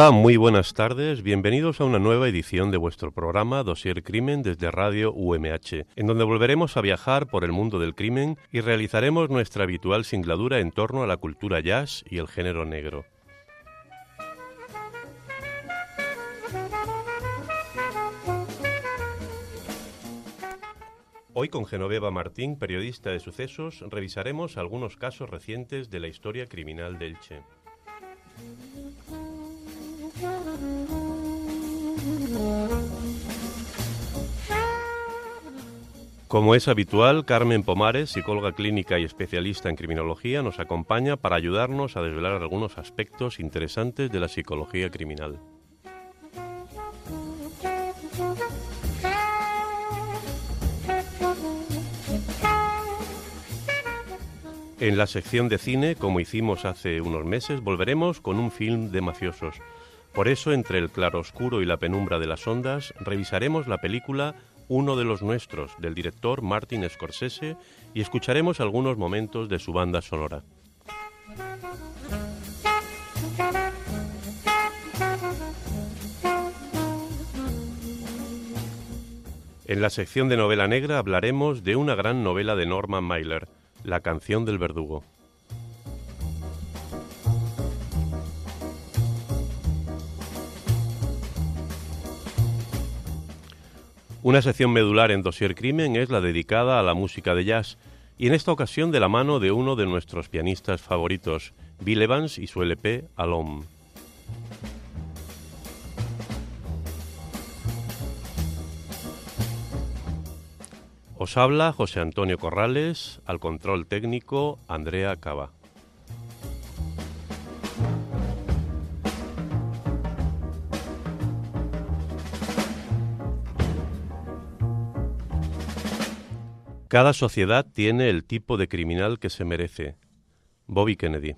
Hola, muy buenas tardes. Bienvenidos a una nueva edición de vuestro programa Dosier Crimen desde Radio UMH, en donde volveremos a viajar por el mundo del crimen y realizaremos nuestra habitual singladura en torno a la cultura jazz y el género negro. Hoy con Genoveva Martín, periodista de sucesos, revisaremos algunos casos recientes de la historia criminal del Che. Como es habitual, Carmen Pomares, psicóloga clínica y especialista en criminología, nos acompaña para ayudarnos a desvelar algunos aspectos interesantes de la psicología criminal. En la sección de cine, como hicimos hace unos meses, volveremos con un film de mafiosos. Por eso, entre el claroscuro y la penumbra de las ondas, revisaremos la película Uno de los nuestros, del director Martin Scorsese, y escucharemos algunos momentos de su banda sonora. En la sección de novela negra hablaremos de una gran novela de Norman Mailer, La canción del verdugo. Una sección medular en Dossier Crimen es la dedicada a la música de jazz, y en esta ocasión de la mano de uno de nuestros pianistas favoritos, Bill Evans y su LP Alom. Os habla José Antonio Corrales, al control técnico Andrea Cava. Cada sociedad tiene el tipo de criminal que se merece. Bobby Kennedy.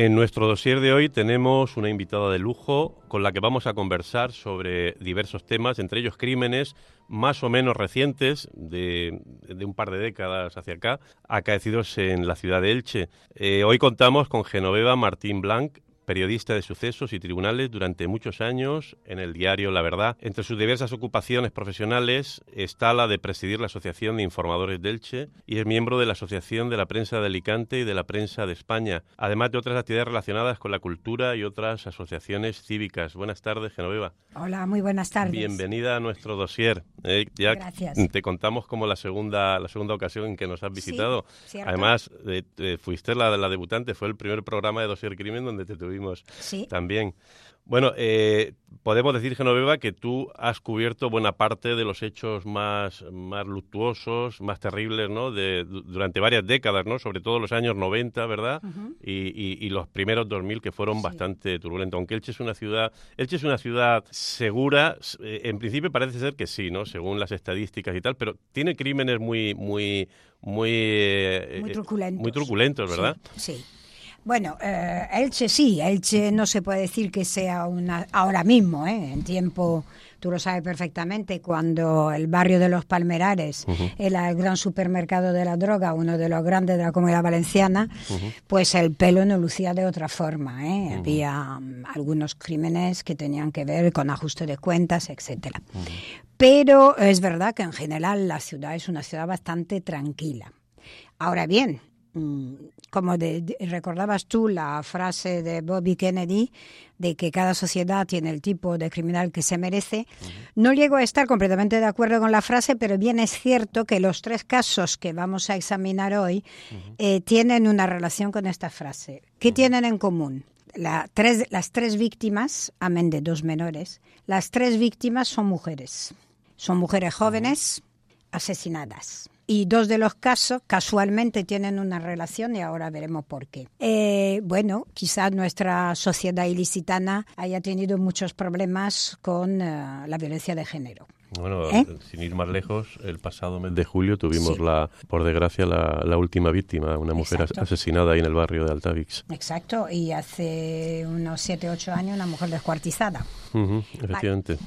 En nuestro dossier de hoy tenemos una invitada de lujo con la que vamos a conversar sobre diversos temas, entre ellos crímenes más o menos recientes, de, un par de décadas hacia acá, acaecidos en la ciudad de Elche. Eh, hoy contamos con Genoveva Martín Blanc, periodista de sucesos y tribunales durante muchos años en el diario La Verdad. Entre sus diversas ocupaciones profesionales está la de presidir la Asociación de Informadores de Elche y es miembro de la Asociación de la Prensa de Alicante y de la Prensa de España, además de otras actividades relacionadas con la cultura y otras asociaciones cívicas. Buenas tardes, Genoveva. Hola, muy buenas tardes. Bienvenida a nuestro dossier. Eh, ya Gracias. te contamos como la segunda, la segunda ocasión en que nos has visitado. Además, eh, eh, fuiste la, la debutante, fue el primer programa de Dossier Crimen donde te tuvimos Sí. también. Bueno, eh, podemos decir, Genoveva, que tú has cubierto buena parte de los hechos más, más luctuosos, más terribles, ¿no? De, durante varias décadas, ¿no? Sobre todo los años 90, ¿verdad? y, y, los primeros 2000 que fueron bastante turbulentos. Aunque Elche es una ciudad, Elche es una ciudad segura, eh, en principio parece ser que sí, ¿no? Según las estadísticas y tal, pero tiene crímenes muy, muy, muy, eh, muy truculentos. Muy truculentos, ¿verdad? sí. sí. Bueno, eh, Elche sí, Elche no se puede decir que sea una ahora mismo, ¿eh? en tiempo, tú lo sabes perfectamente, cuando el barrio de los Palmerares uh -huh. era el gran supermercado de la droga, uno de los grandes de la comunidad valenciana, uh -huh. pues el pelo no lucía de otra forma. ¿eh? Uh -huh. Había um, algunos crímenes que tenían que ver con ajuste de cuentas, etcétera. Pero es verdad que en general la ciudad es una ciudad bastante tranquila. Ahora bien, mm, como recordabas tú la frase de Bobby Kennedy de que cada sociedad tiene el tipo de criminal que se merece, no llego a estar completamente de acuerdo con la frase, pero bien es cierto que los tres casos que vamos a examinar hoy eh, tienen una relación con esta frase. ¿Qué tienen en común? tres, las tres víctimas, amén de dos menores, las tres víctimas son mujeres. Son mujeres jóvenes asesinadas. Y dos de los casos casualmente tienen una relación y ahora veremos por qué. Eh, bueno, quizás nuestra sociedad ilicitana haya tenido muchos problemas con eh, la violencia de género. Bueno, ¿Eh? sin ir más lejos, el pasado mes de julio tuvimos, la, por desgracia, la, última víctima, una mujer asesinada ahí en el barrio de Altavix. Exacto, y hace unos 7, 8 años una mujer descuartizada. Efectivamente.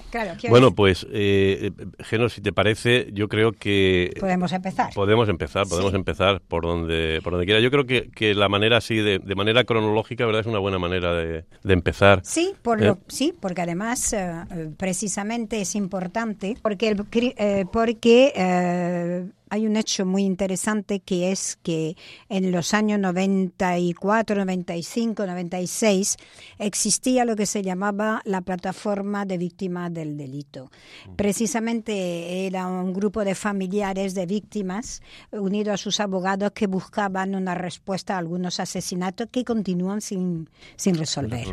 bueno, pues, eh, Geno, si te parece, yo creo que... Podemos empezar. Podemos empezar, podemos empezar por donde, por donde quiera. Yo creo que, que la manera así, de, de, manera cronológica, ¿verdad? Es una buena manera de, de empezar. Sí, por ¿Eh? sí, porque además, eh, precisamente es importante porque, el, eh, porque eh, hay un hecho muy interesante que es que en los años 94, 95, 96 existía lo que se llamaba la plataforma de víctimas del delito. Precisamente era un grupo de familiares de víctimas unidos a sus abogados que buscaban una respuesta a algunos asesinatos que continúan sin, sin resolver.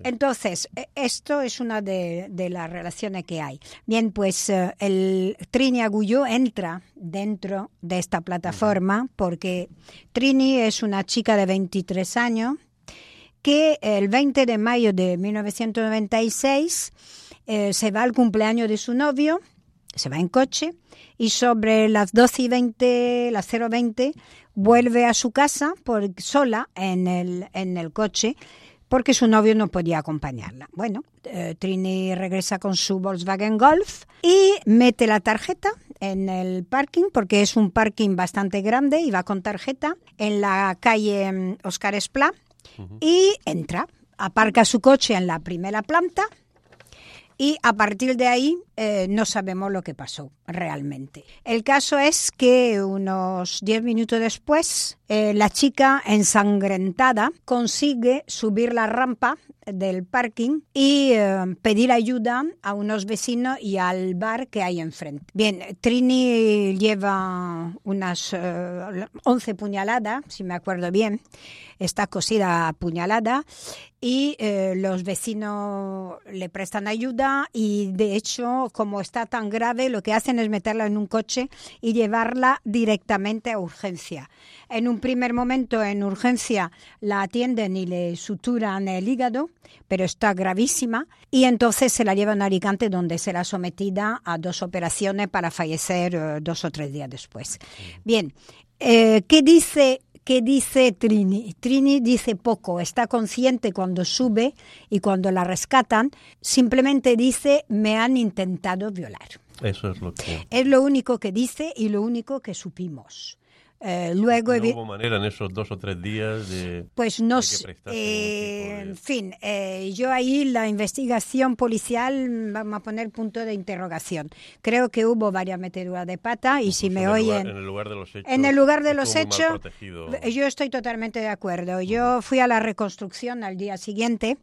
Entonces, e, esto es una de, las relaciones que hay. Bien, pues eh, el Trini Agulló entra dentro de esta plataforma porque Trini es una chica de 23 años que el 20 de mayo de 1996 eh, se va al cumpleaños de su novio, se va en coche y sobre las 12 y 20, las 020, vuelve a su casa por, sola en el, en el coche porque su novio no podía acompañarla. Bueno, eh, Trini regresa con su Volkswagen Golf y mete la tarjeta en el parking, porque es un parking bastante grande y va con tarjeta, en la calle mm, Oscar Esplá, y entra, aparca su coche en la primera planta y a partir de ahí eh, no sabemos lo que pasó realmente. El caso es que unos 10 minutos después, eh, la chica ensangrentada consigue subir la rampa del parking y eh, pedir ayuda a unos vecinos y al bar que hay enfrente. Bien, Trini lleva unas 11 puñaladas, si me acuerdo bien, está cosida a puñalada y los vecinos le prestan ayuda y de hecho como está tan grave, lo que hacen es meterla en un coche y llevarla directamente a urgencia. En un primer momento en urgencia la atienden y le suturan el hígado, pero está gravísima y entonces se la llevan a Alicante donde será sometida a dos operaciones para fallecer eh, dos o tres días después. Bien, eh, ¿qué dice ¿Qué dice Trini? Trini dice poco, está consciente cuando sube y cuando la rescatan, simplemente dice me han intentado violar. Eso es lo que... Es lo único que dice y lo único que supimos. Eh, luego no hubo manera en esos dos o tres días de. Pues no sé. Eh, en fin, eh, yo ahí la investigación policial vamos a poner punto de interrogación. Creo que hubo varias meteduras de pata y si me oyen. en el lugar de los hechos. En el lugar de los hechos. Yo estoy totalmente de acuerdo. Yo fui a la reconstrucción al día siguiente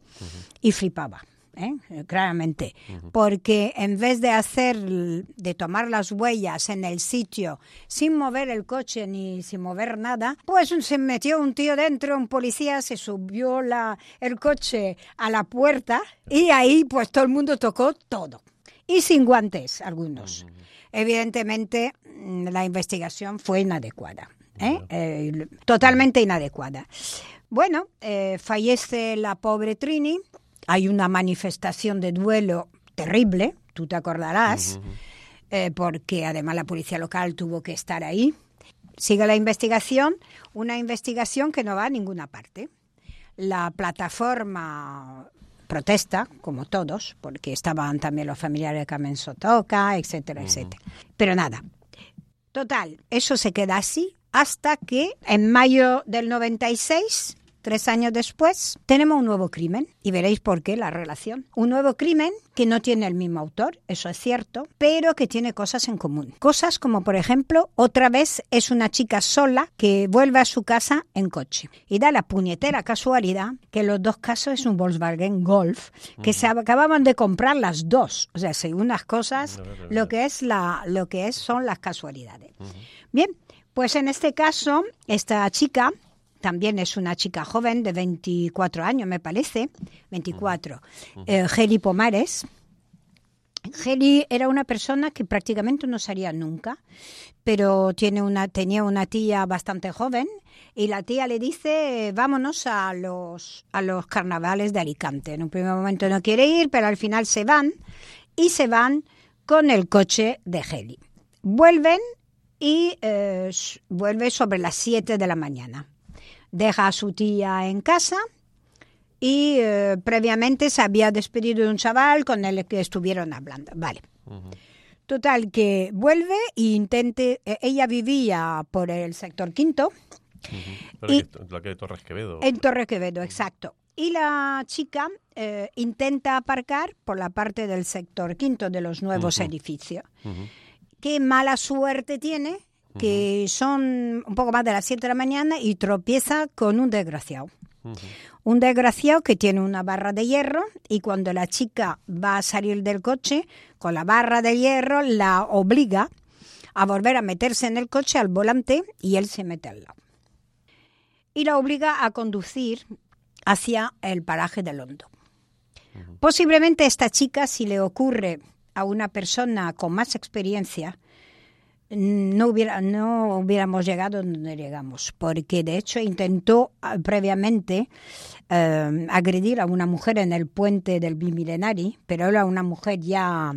y flipaba. ¿Eh? claramente, porque en vez de hacer, de tomar las huellas en el sitio sin mover el coche ni sin mover nada, pues se metió un tío dentro, un policía, se subió la, el coche a la puerta y ahí pues todo el mundo tocó todo. Y sin guantes algunos. Evidentemente mm, la investigación fue inadecuada. ¿eh? Eh, totalmente inadecuada. Bueno, fallece la pobre Trini, hay una manifestación de duelo terrible, tú te acordarás, eh, porque además la policía local tuvo que estar ahí. Sigue la investigación, una investigación que no va a ninguna parte. La plataforma protesta, como todos, porque estaban también los familiares de Carmen Sotoca, etcétera, etcétera. Pero nada. Total, eso se queda así hasta que en mayo del 96 Tres años después, tenemos un nuevo crimen y veréis por qué la relación. Un nuevo crimen que no tiene el mismo autor, eso es cierto, pero que tiene cosas en común. Cosas como, por ejemplo, otra vez es una chica sola que vuelve a su casa en coche. Y da la puñetera casualidad que en los dos casos es un Volkswagen Golf que se acababan de comprar las dos. O sea, según las cosas, lo que es la, lo que es son las casualidades. Bien, pues en este caso, esta chica también es una chica joven de 24 años, me parece, 24, eh, Geli Pomares. Geli era una persona que prácticamente no salía nunca, pero tiene una, tenía una tía bastante joven y la tía le dice vámonos a los, a los carnavales de Alicante. En un primer momento no quiere ir, pero al final se van y se van con el coche de Geli. Vuelven y eh, vuelve sobre las 7 de la mañana deja a su tía en casa y eh, previamente se había despedido de un chaval con el que estuvieron hablando. Vale. Total, que vuelve e intente. Eh, ella vivía por el sector quinto. y, la que de Torres Quevedo. En Torres Quevedo, exacto. Y la chica eh, intenta aparcar por la parte del sector quinto de los nuevos edificios. Qué mala suerte tiene que son un poco más de las 7 de la mañana y tropieza con un desgraciado. Un desgraciado que tiene una barra de hierro y cuando la chica va a salir del coche, con la barra de hierro la obliga a volver a meterse en el coche al volante y él se mete al lado. Y la obliga a conducir hacia el paraje del Hondo. Posiblemente esta chica, si le ocurre a una persona con más experiencia, no, hubiera, no hubiéramos llegado donde llegamos, porque de hecho intentó ah, previamente eh, agredir a una mujer en el puente del Bimilenari, pero era una mujer ya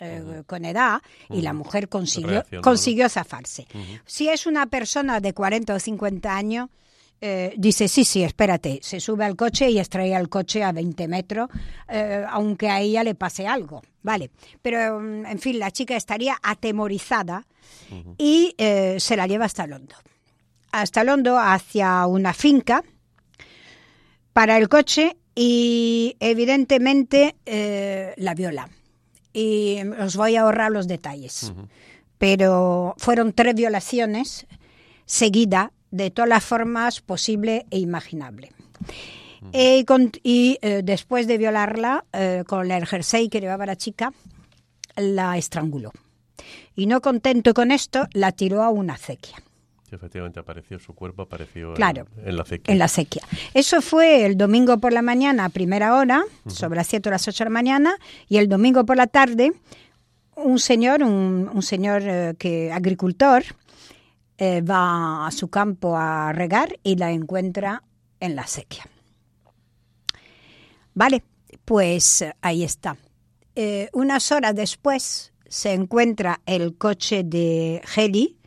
eh, con edad y la mujer consiguió, consiguió zafarse. Si es una persona de 40 o 50 años, eh, dice, sí, sí, espérate, se sube al coche y extrae el coche a 20 metros, aunque a ella le pase algo. Vale, pero mm, en fin, la chica estaría atemorizada y eh, se la lleva hasta Londo. Hasta Londo, hacia una finca, para el coche y evidentemente eh, la viola. Y os voy a ahorrar los detalles. Pero fueron tres violaciones seguidas de todas las formas posible e imaginable. Eh, y, eh, después de violarla, eh, con el jersey que llevaba la chica, la estranguló. Y no contento con esto, la tiró a una acequia. efectivamente apareció, su cuerpo apareció claro, en, la acequia. En la acequia. Eso fue el domingo por la mañana, a primera hora, sobre las 7 o las 8 de la mañana, y el domingo por la tarde, un señor, un, un señor que agricultor, va a su campo a regar y la encuentra en la acequia. Vale, pues eh, ahí está. Eh, unas horas después se encuentra el coche de Heli,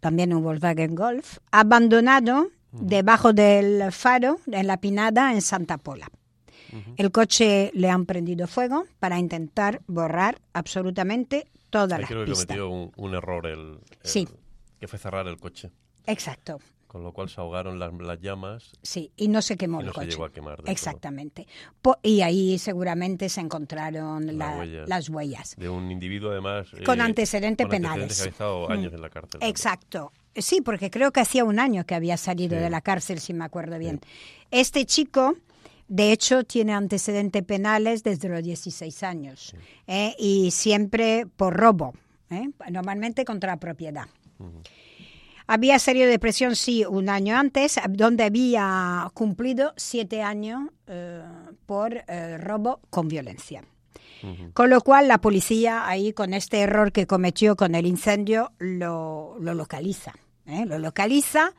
también un Volkswagen Golf, abandonado debajo del faro en la Pinada en Santa Pola. El coche le han prendido fuego para intentar borrar absolutamente toda la creo que cometió un, error el, sí. Que fue cerrar el coche. Exacto. Con lo cual se ahogaron las, llamas. Sí, y no se quemó y no Se llegó a quemar. Exactamente. y ahí seguramente se encontraron las huellas. De un individuo, además. Con antecedentes con penales. Antecedentes que había estado años mm. en la cárcel. Exacto. Sí, porque creo que hacía un año que había salido de la cárcel, si me acuerdo bien. Este chico. De hecho, tiene antecedentes penales desde los 16 años ¿eh? y siempre por robo, ¿eh? normalmente contra la propiedad. Había salido de prisión, sí, un año antes, donde había cumplido siete años eh, por eh, robo con violencia. Con lo cual la policía ahí con este error que cometió con el incendio lo, localiza, ¿eh? lo localiza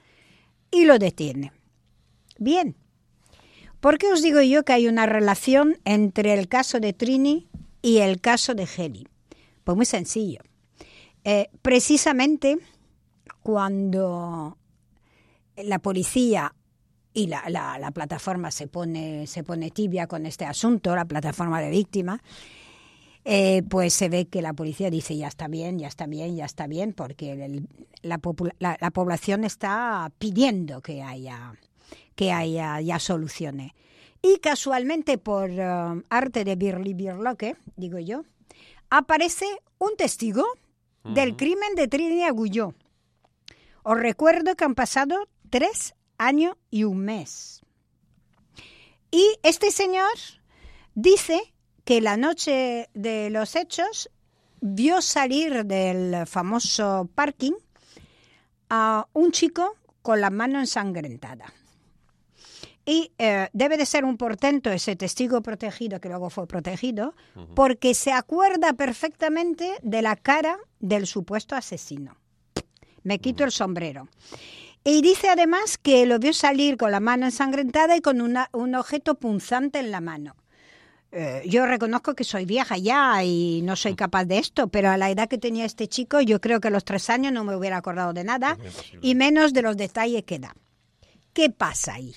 y lo detiene. Bien, ¿por qué os digo yo que hay una relación entre el caso de Trini y el caso de Heli? Pues muy sencillo. Precisamente cuando la policía y la, la, plataforma se pone, se pone tibia con este asunto, la plataforma de víctimas, eh, pues se ve que la policía dice ya está bien, ya está bien, ya está bien, porque la, la, población está pidiendo que haya que haya ya soluciones. Y casualmente, por eh, arte de Birli Birloque, digo yo, aparece un testigo del crimen de Trini Agulló. Os recuerdo que han pasado tres años y un mes. Y este señor dice que la noche de los hechos vio salir del famoso parking a un chico con la mano ensangrentada. Y eh, debe de ser un portento ese testigo protegido, que luego fue protegido, porque se acuerda perfectamente de la cara del supuesto asesino. Me quito el sombrero. Y dice además que lo vio salir con la mano ensangrentada y con un objeto punzante en la mano. Eh, yo reconozco que soy vieja ya y no soy capaz de esto, pero a la edad que tenía este chico, yo creo que a los tres años no me hubiera acordado de nada y menos de los detalles que da. ¿Qué pasa ahí?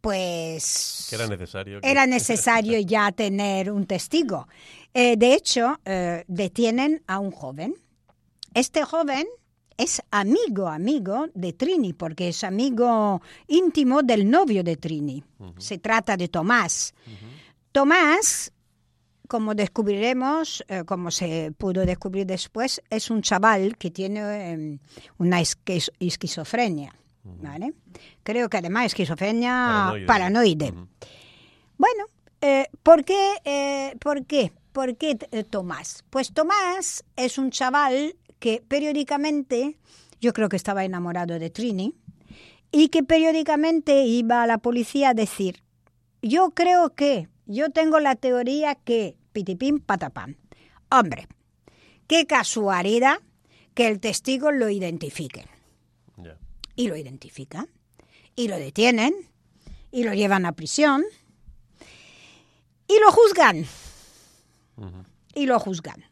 Pues era necesario, era necesario ya tener un testigo. Eh, de hecho, eh, detienen a un joven. Este joven es amigo, amigo de Trini, porque es amigo íntimo del novio de Trini. Se trata de Tomás. Tomás, como descubriremos, eh, como se pudo descubrir después, es un chaval que tiene em, una esquizofrenia. ¿vale? Creo que además esquizofrenia paranoide. Bueno, eh, ¿por qué? Eh, ¿Por qué? ¿Por qué Tomás? Pues Tomás es un chaval que periódicamente, yo creo que estaba enamorado de Trini, y que periódicamente iba a la policía a decir, yo creo que yo tengo la teoría que pitipín patapán. Hombre, qué casualidad que el testigo lo identifique. Y lo identifican. Y lo detienen. Y lo llevan a prisión. Y lo juzgan. Y lo juzgan.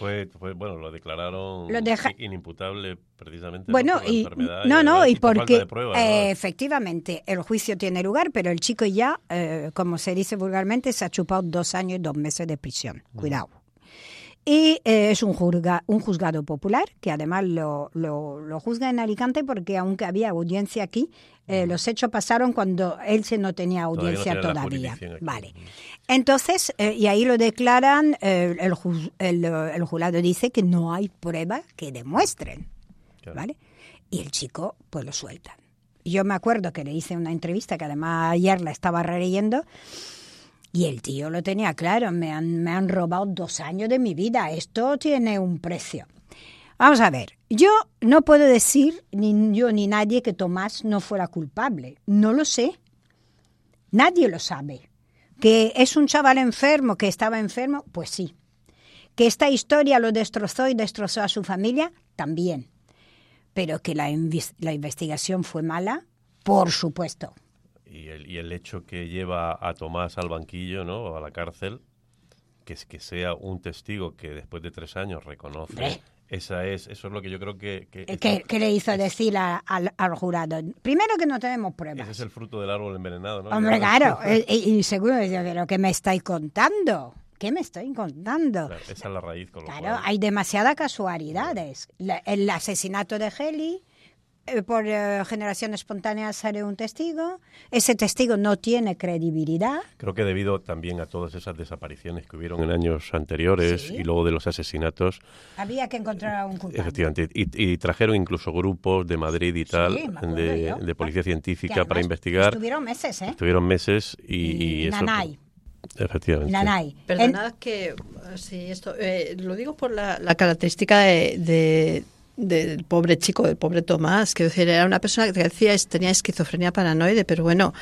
Fue, bueno, lo declararon inimputable precisamente bueno, por la y, enfermedad. No, no, y porque eh, efectivamente el juicio tiene lugar, pero el chico ya, eh, como se dice vulgarmente, se ha chupado dos años y dos meses de prisión. Cuidado. Y eh, es un, un juzgado popular, que además lo, lo, juzga en Alicante porque aunque había audiencia aquí, los hechos pasaron cuando él se no tenía audiencia todavía. Vale. Entonces, eh, y ahí lo declaran, eh, el, el, jurado dice que no hay pruebas que demuestren, ¿vale? Y el chico, pues lo sueltan. Yo me acuerdo que le hice una entrevista, que además ayer la estaba releyendo, y el tío lo tenía claro, me han, me han robado dos años de mi vida, esto tiene un precio. Vamos a ver, yo no puedo decir, ni yo ni nadie, que Tomás no fuera culpable. No lo sé. Nadie lo sabe. ¿Que es un chaval enfermo, que estaba enfermo? Pues sí. ¿Que esta historia lo destrozó y destrozó a su familia? También. Pero que la, la investigación fue mala, por supuesto. Y el, y el, hecho que lleva a Tomás al banquillo, ¿no? A la cárcel, que es que sea un testigo que después de tres años reconoce esa es, eso es lo que yo creo que... que, ¿Qué, le hizo decir al, jurado? Primero que no tenemos pruebas. Ese es el fruto del árbol envenenado, ¿no? Hombre, claro. Eh, y, seguro decía, pero ¿qué me estáis contando? ¿Qué me estoy contando? esa es la raíz. Con claro, hay demasiadas casualidades. el asesinato de Heli eh, por eh, generación espontánea sale un testigo, ese testigo no tiene credibilidad. Creo que debido también a todas esas desapariciones que hubieron en años anteriores y luego de los asesinatos. Había que encontrar a un culpable. Efectivamente, y, trajeron incluso grupos de Madrid y tal, de, policía científica para investigar. Estuvieron meses, ¿eh? Estuvieron meses y, eso. Nanay. Efectivamente. Nanay. Perdonad que, sí, esto, eh, lo digo por la, característica de del pobre chico, del pobre Tomás, que era una persona que decía tenía esquizofrenia paranoide, pero bueno,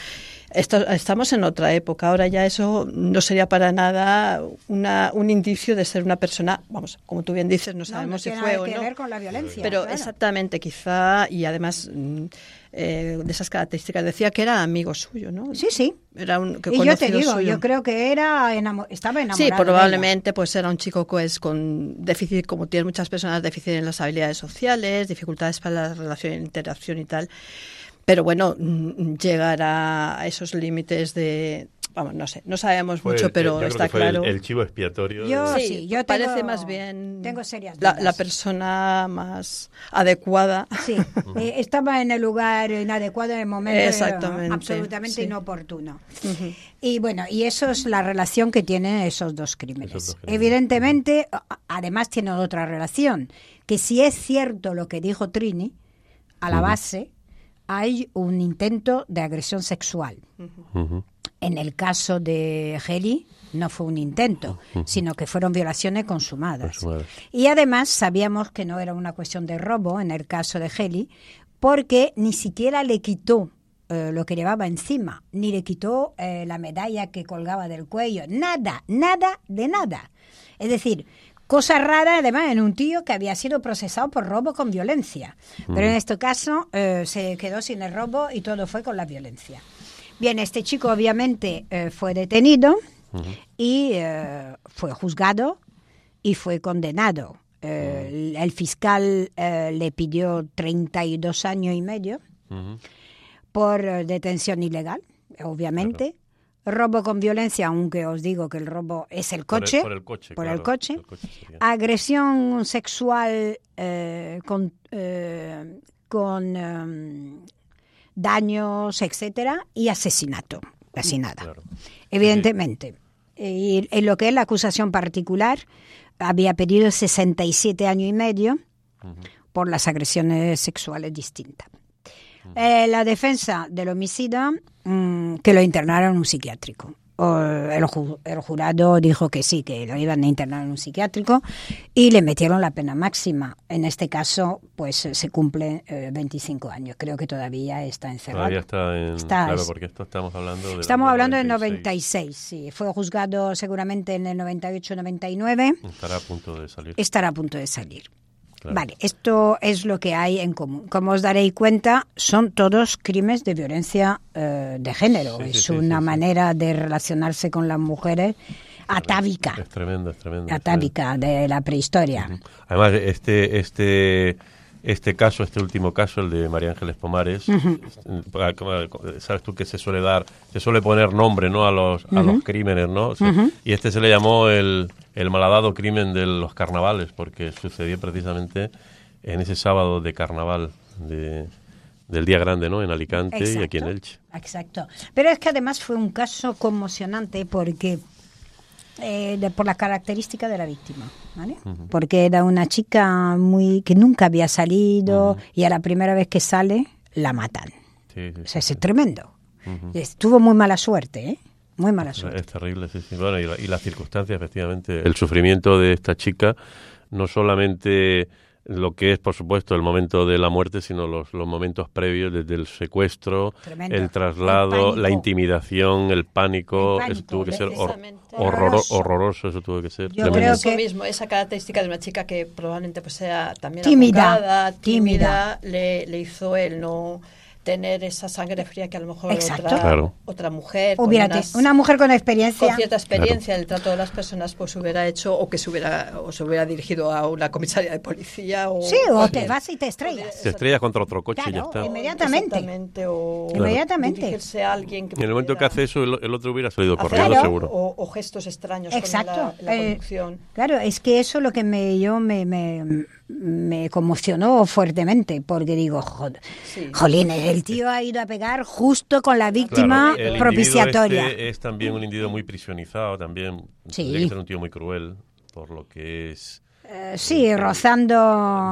esto, estamos en otra época, ahora ya eso no sería para nada una, un indicio de ser una persona, vamos, como tú bien dices, no sabemos si fue o no. Ver con la violencia, pero exactamente, quizá, y además mm, eh, de esas características. Decía que era amigo suyo, ¿no? Sí, sí. Era un y yo te digo, yo creo que era estaba enamorado. Sí, probablemente pues era un chico pues, con déficit, como tienen muchas personas, déficit en las habilidades sociales, dificultades para la relación, interacción y tal. Pero bueno, mm, llegar a esos límites de vamos, no sé, no sabemos Fue mucho, pero yo creo está que fue el- claro. El, chivo expiatorio. de- Yo- sí, sí, yo parece tengo- más bien tengo serias la, dudas. la persona más adecuada. Sí, eh, estaba en el lugar inadecuado en el momento eh, Exactamente, absolutamente sí. inoportuno. Y bueno, y eso es la relación que tienen esos dos crímenes. Esos dos crímenes. Evidentemente, además tiene otra relación, que si es cierto lo que dijo Trini, a la base hay un intento de agresión sexual. En el caso de Heli no fue un intento, sino que fueron violaciones consumadas. Consumadas. Y además sabíamos que no era una cuestión de robo en el caso de Heli, porque ni siquiera le quitó eh, lo que llevaba encima, ni le quitó eh, la medalla que colgaba del cuello, nada, nada de nada. Es decir, cosa rara además en un tío que había sido procesado por robo con violencia. Pero en este caso eh, se quedó sin el robo y todo fue con la violencia. Bien, este chico obviamente eh, fue detenido y eh, fue juzgado y fue condenado. Eh, el, el fiscal le pidió 32 años y medio por detención ilegal, obviamente. Robo con violencia, aunque os digo que el robo es el Por el- coche. por el coche, por claro, el coche. el. Agresión sexual eh, con, eh, con em, daños, etcétera, y asesinato. Casi nada. Claro. Evidentemente. Y en lo que es la acusación particular, había pedido 67 años y medio por las agresiones sexuales distintas. Eh, la defensa del homicida, mm, que lo internaron en un psiquiátrico. O el, ju- el jurado dijo que sí, que lo iban a internar en un psiquiátrico y le metieron la pena máxima. En este caso, pues eh, se cumple eh, 25 años. Creo que todavía está encerrado. Todavía está en. Está- claro, porque esto estamos hablando de. Estamos hablando del 96, sí. Fue juzgado seguramente en el 98-99. Estará a punto de salir. Estará a punto de salir. Claro. Vale, esto es lo que hay en común. Como os daréis cuenta, son todos crímenes de violencia eh, de género. Sí, es sí, una sí, manera de relacionarse con las mujeres atávica, Es tremendo, es tremendo. atávica de la prehistoria. Además, este, este, este caso, este último caso, el de María Ángeles Pomares, eh, sabes tú que se suele dar, se suele poner nombre, ¿no? A los, a los crímenes, ¿no? Y este se le llamó el, el malhadado crimen de los carnavales, porque sucedió precisamente en ese sábado de carnaval de, del Día Grande, ¿no? En Alicante y aquí en Elche. Exacto. Pero es que además fue un caso conmocionante porque eh, de- por la característica de la víctima, ¿vale? Porque era una chica muy que nunca había salido y a la primera vez que sale la matan. Sí, sí, O sea, sí, es tremendo. Tuvo muy mala suerte, ¿eh? Muy mala Es suerte. terrible, sí, sí. Bueno, y, la- y las circunstancias, efectivamente. El sufrimiento de esta chica, no solamente lo que es, por supuesto, el momento de la muerte, sino los, los momentos previos, desde el secuestro, Tremendo. el traslado, El la intimidación, el pánico. El pánico, eso tuvo que ser hor- Horroroso. horroroso, eso tuvo que ser. Yo tremendo. creo Eso que- mismo, esa característica de una chica que probablemente pues sea también Tímida, abogada, tímida. tímida, Le, le hizo el no tener esa sangre fría que a lo mejor Exacto. otra, Claro. otra mujer con, Hubiera unas- te- una mujer con experiencia. con cierta experiencia en el trato de las personas pues hubiera hecho o que se hubiera o se hubiera dirigido a una comisaría de policía o Sí, o te vas y te estrellas. Se estrella contra otro coche y ya Claro, está. inmediatamente. Exactamente, o Claro. Inmediatamente. dirigirse a alguien que En el momento que hace eso, el, el otro hubiera salido corriendo, Claro. seguro. o, o gestos extraños Exacto. con la, la Eh, conducción. Claro, es que eso lo que me yo me, me, me conmocionó fuertemente porque digo, jod- Sí. jolines, el tío ha ido a pegar justo con la víctima Claro, el individuo propiciatoria. este es también un individuo muy prisionizado, también. Sí. Que ser un tío muy cruel, por lo que es. Eh, sí, rozando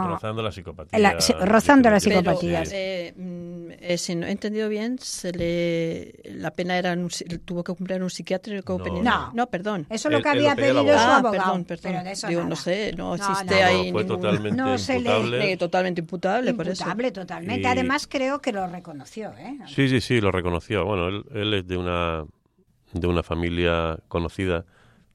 rozando la psicopatía. La- sí, rozando la psicopatía. Pero, eh, mm, eh, si no he entendido bien, se le la pena era en un, tuvo que cumplir en un psiquiátrico No, no. No, perdón. Eso es lo que había el pedido su abogado. Ah, perdón, perdón. Pero de eso Digo, nada. no sé, no existe. No, ahí fue ningún- totalmente No se le- imputable. Eh, totalmente imputable, por eso. Imputable totalmente. Y- Además creo que lo reconoció, ¿eh? Sí, sí, sí, lo reconoció. Bueno, él, él es de una, de una familia conocida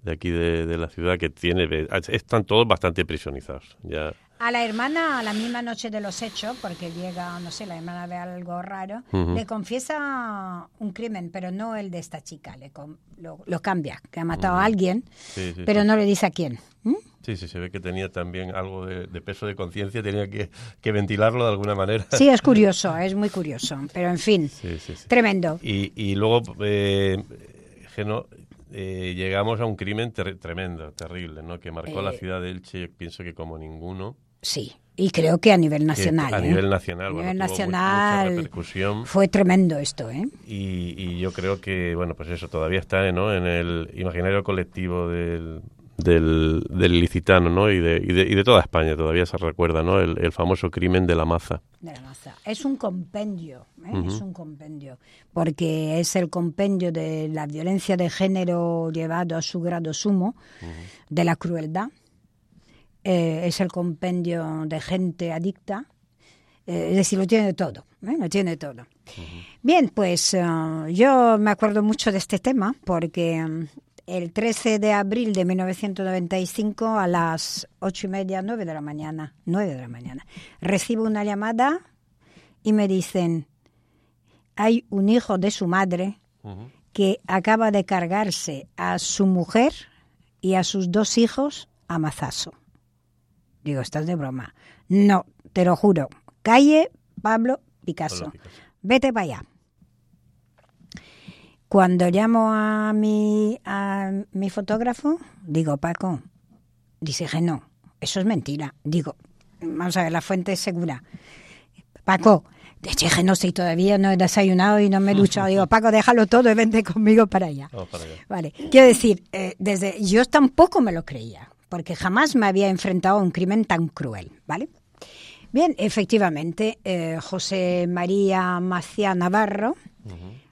de aquí de, de la ciudad que tiene... Están todos bastante prisionizados. Ya. A la hermana, a la misma noche de los hechos, porque llega, no sé, la hermana ve algo raro, Ujú. le confiesa un crimen, pero no el de esta chica, le com- lo, lo cambia, que ha matado a alguien, Sí, sí, pero sí. no le dice a quién. ¿Mm? Sí, sí, se ve que tenía también algo de, de peso de conciencia, tenía que, que ventilarlo de alguna manera. Sí, es curioso, es muy curioso, pero en fin, tremendo. Y, y luego, eh, que no, eh, llegamos a un crimen ter- tremendo, terrible, ¿no? Que marcó la Eh, ciudad de Elche, yo pienso que como ninguno. Sí, y creo que a nivel nacional. a ¿eh? nivel nacional, A bueno, nivel nacional mucha repercusión. fue tremendo esto, ¿eh? Y, y yo creo que, bueno, pues eso todavía está ¿no? en el imaginario colectivo del, del, del licitano, ¿no? Y de, y, de, y de toda España todavía se recuerda, ¿no? El, el famoso crimen de la maza. de la maza. Es un compendio, ¿eh? es un compendio, porque es el compendio de la violencia de género llevado a su grado sumo, de la crueldad. Eh, es el compendio de gente adicta, eh, es decir, lo tiene todo, ¿eh? lo tiene todo. Bien, pues eh, yo me acuerdo mucho de este tema porque el 13 de abril de 1995 a las ocho y media, nueve de la mañana, nueve de la mañana, recibo una llamada y me dicen, hay un hijo de su madre que acaba de cargarse a su mujer y a sus dos hijos a mazazo. Digo, ¿estás de broma? No, te lo juro. Calle Pablo Picasso. Pablo Picasso. Vete para allá. Cuando llamo a mi, a mi fotógrafo, digo, Paco, dice que no, eso es mentira. Digo, vamos a ver, la fuente es segura. Paco, que no sé, todavía no he desayunado y no me he duchado. Digo, Paco, déjalo todo y vente conmigo para allá. Para allá. Vale, quiero decir, eh, desde yo tampoco me lo creía, porque jamás me había enfrentado a un crimen tan cruel, ¿vale? Bien, efectivamente, eh, José María Macía Navarro,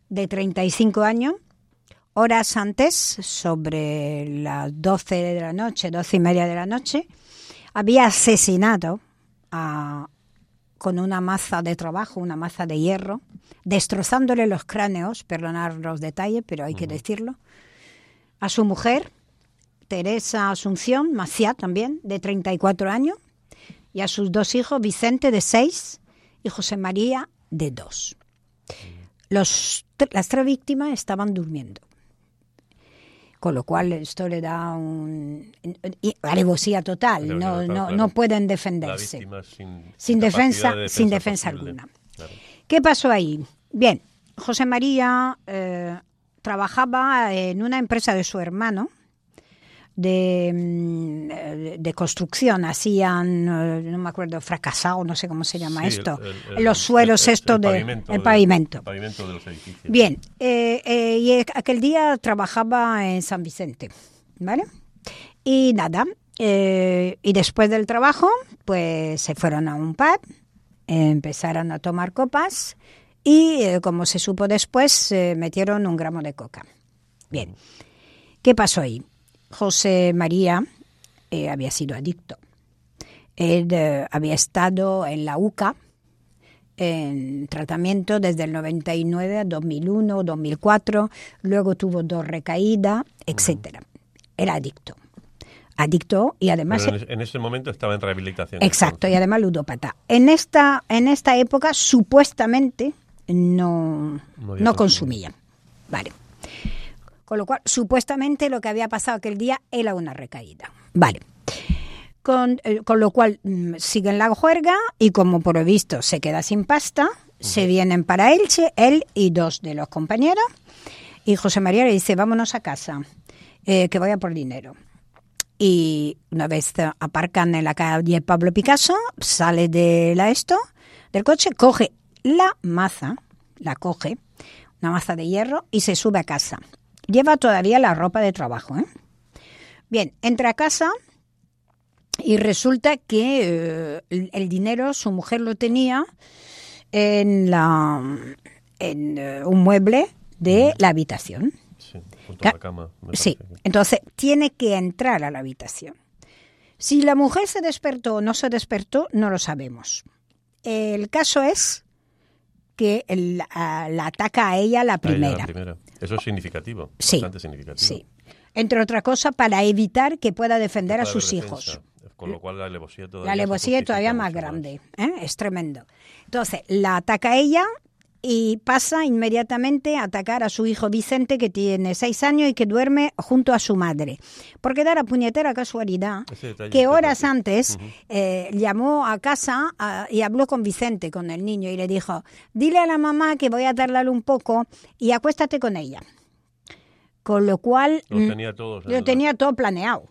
de 35 años, horas antes, sobre las 12 de la noche, 12 y media de la noche, había asesinado a- con una maza de trabajo, una maza de hierro, destrozándole los cráneos, perdonar los detalles, pero hay que decirlo, a su mujer, Teresa Asunción Maciá también, de 34 años, y a sus dos hijos, Vicente, de 6, y José María, de 2. Los, las tres víctimas estaban durmiendo. Con lo cual esto le da un, alevosía total, no, no, claro. no pueden defenderse. sin, Sin defensa- de sin defensa posible. alguna. Claro. ¿Qué pasó ahí? Bien, José María eh, trabajaba en una empresa de su hermano de, mm, de construcción. Hacían, eh, no me acuerdo, fracasado, no sé cómo se llama Sí, esto. el- el- los suelos el- el de pavimento el pavimento. el pavimento de los edificios. Bien, eh, eh, y aquel día trabajaba en San Vicente, ¿vale? Y nada, eh, y después del trabajo, pues se fueron a un pub, empezaron a tomar copas y, como se supo después, se metieron un gramo de coca. Bien, ¿qué pasó ahí? José María eh, había sido adicto. Él eh, había estado en la UCA, en tratamiento desde el 99 a 2001, 2004, luego tuvo dos recaídas, etcétera. Era adicto. Adicto y además Pero en, ese momento estaba en rehabilitación. Exacto, y además ludópata. En esta, en esta época supuestamente no, No no consumía. consumía. Vale. Con lo cual, supuestamente lo que había pasado aquel día era una recaída. Vale. Con, eh, con lo cual mm, siguen la juerga y como por lo visto se queda sin pasta, se vienen para Elche, él y dos de los compañeros. Y José María le dice, vámonos a casa, eh, que voy a por dinero. Y una vez aparcan en la calle Pablo Picasso, sale de la esto, del coche, coge la maza, la coge, una maza de hierro, y se sube a casa. Lleva todavía la ropa de trabajo. ¿eh? Bien, entra a casa y resulta que eh, el, dinero su mujer lo tenía en, la, en eh, un mueble de la habitación. Sí, junto Ca- a la cama. Sí, entonces tiene que entrar a la habitación. Si la mujer se despertó o no se despertó, no lo sabemos. El caso es que el- a- la ataca a ella la A ella primera. la primera. Eso es significativo. Sí, Bastante significativo. Sí. Entre otras cosas, para evitar que pueda defender a sus hijos. Con lo cual la alevosía todavía La alevosía todavía más grande, ¿eh? es tremendo. Entonces, la ataca ella y pasa inmediatamente a atacar a su hijo Vicente, que tiene seis años y que duerme junto a su madre. Porque da la puñetera casualidad detalle que horas antes eh, llamó a casa a- y habló con Vicente, con el niño, y le dijo, dile a la mamá que voy a tardarle un poco y acuéstate con ella. con lo cual Lo mm, tenía todos. en lo tenía todo planeado.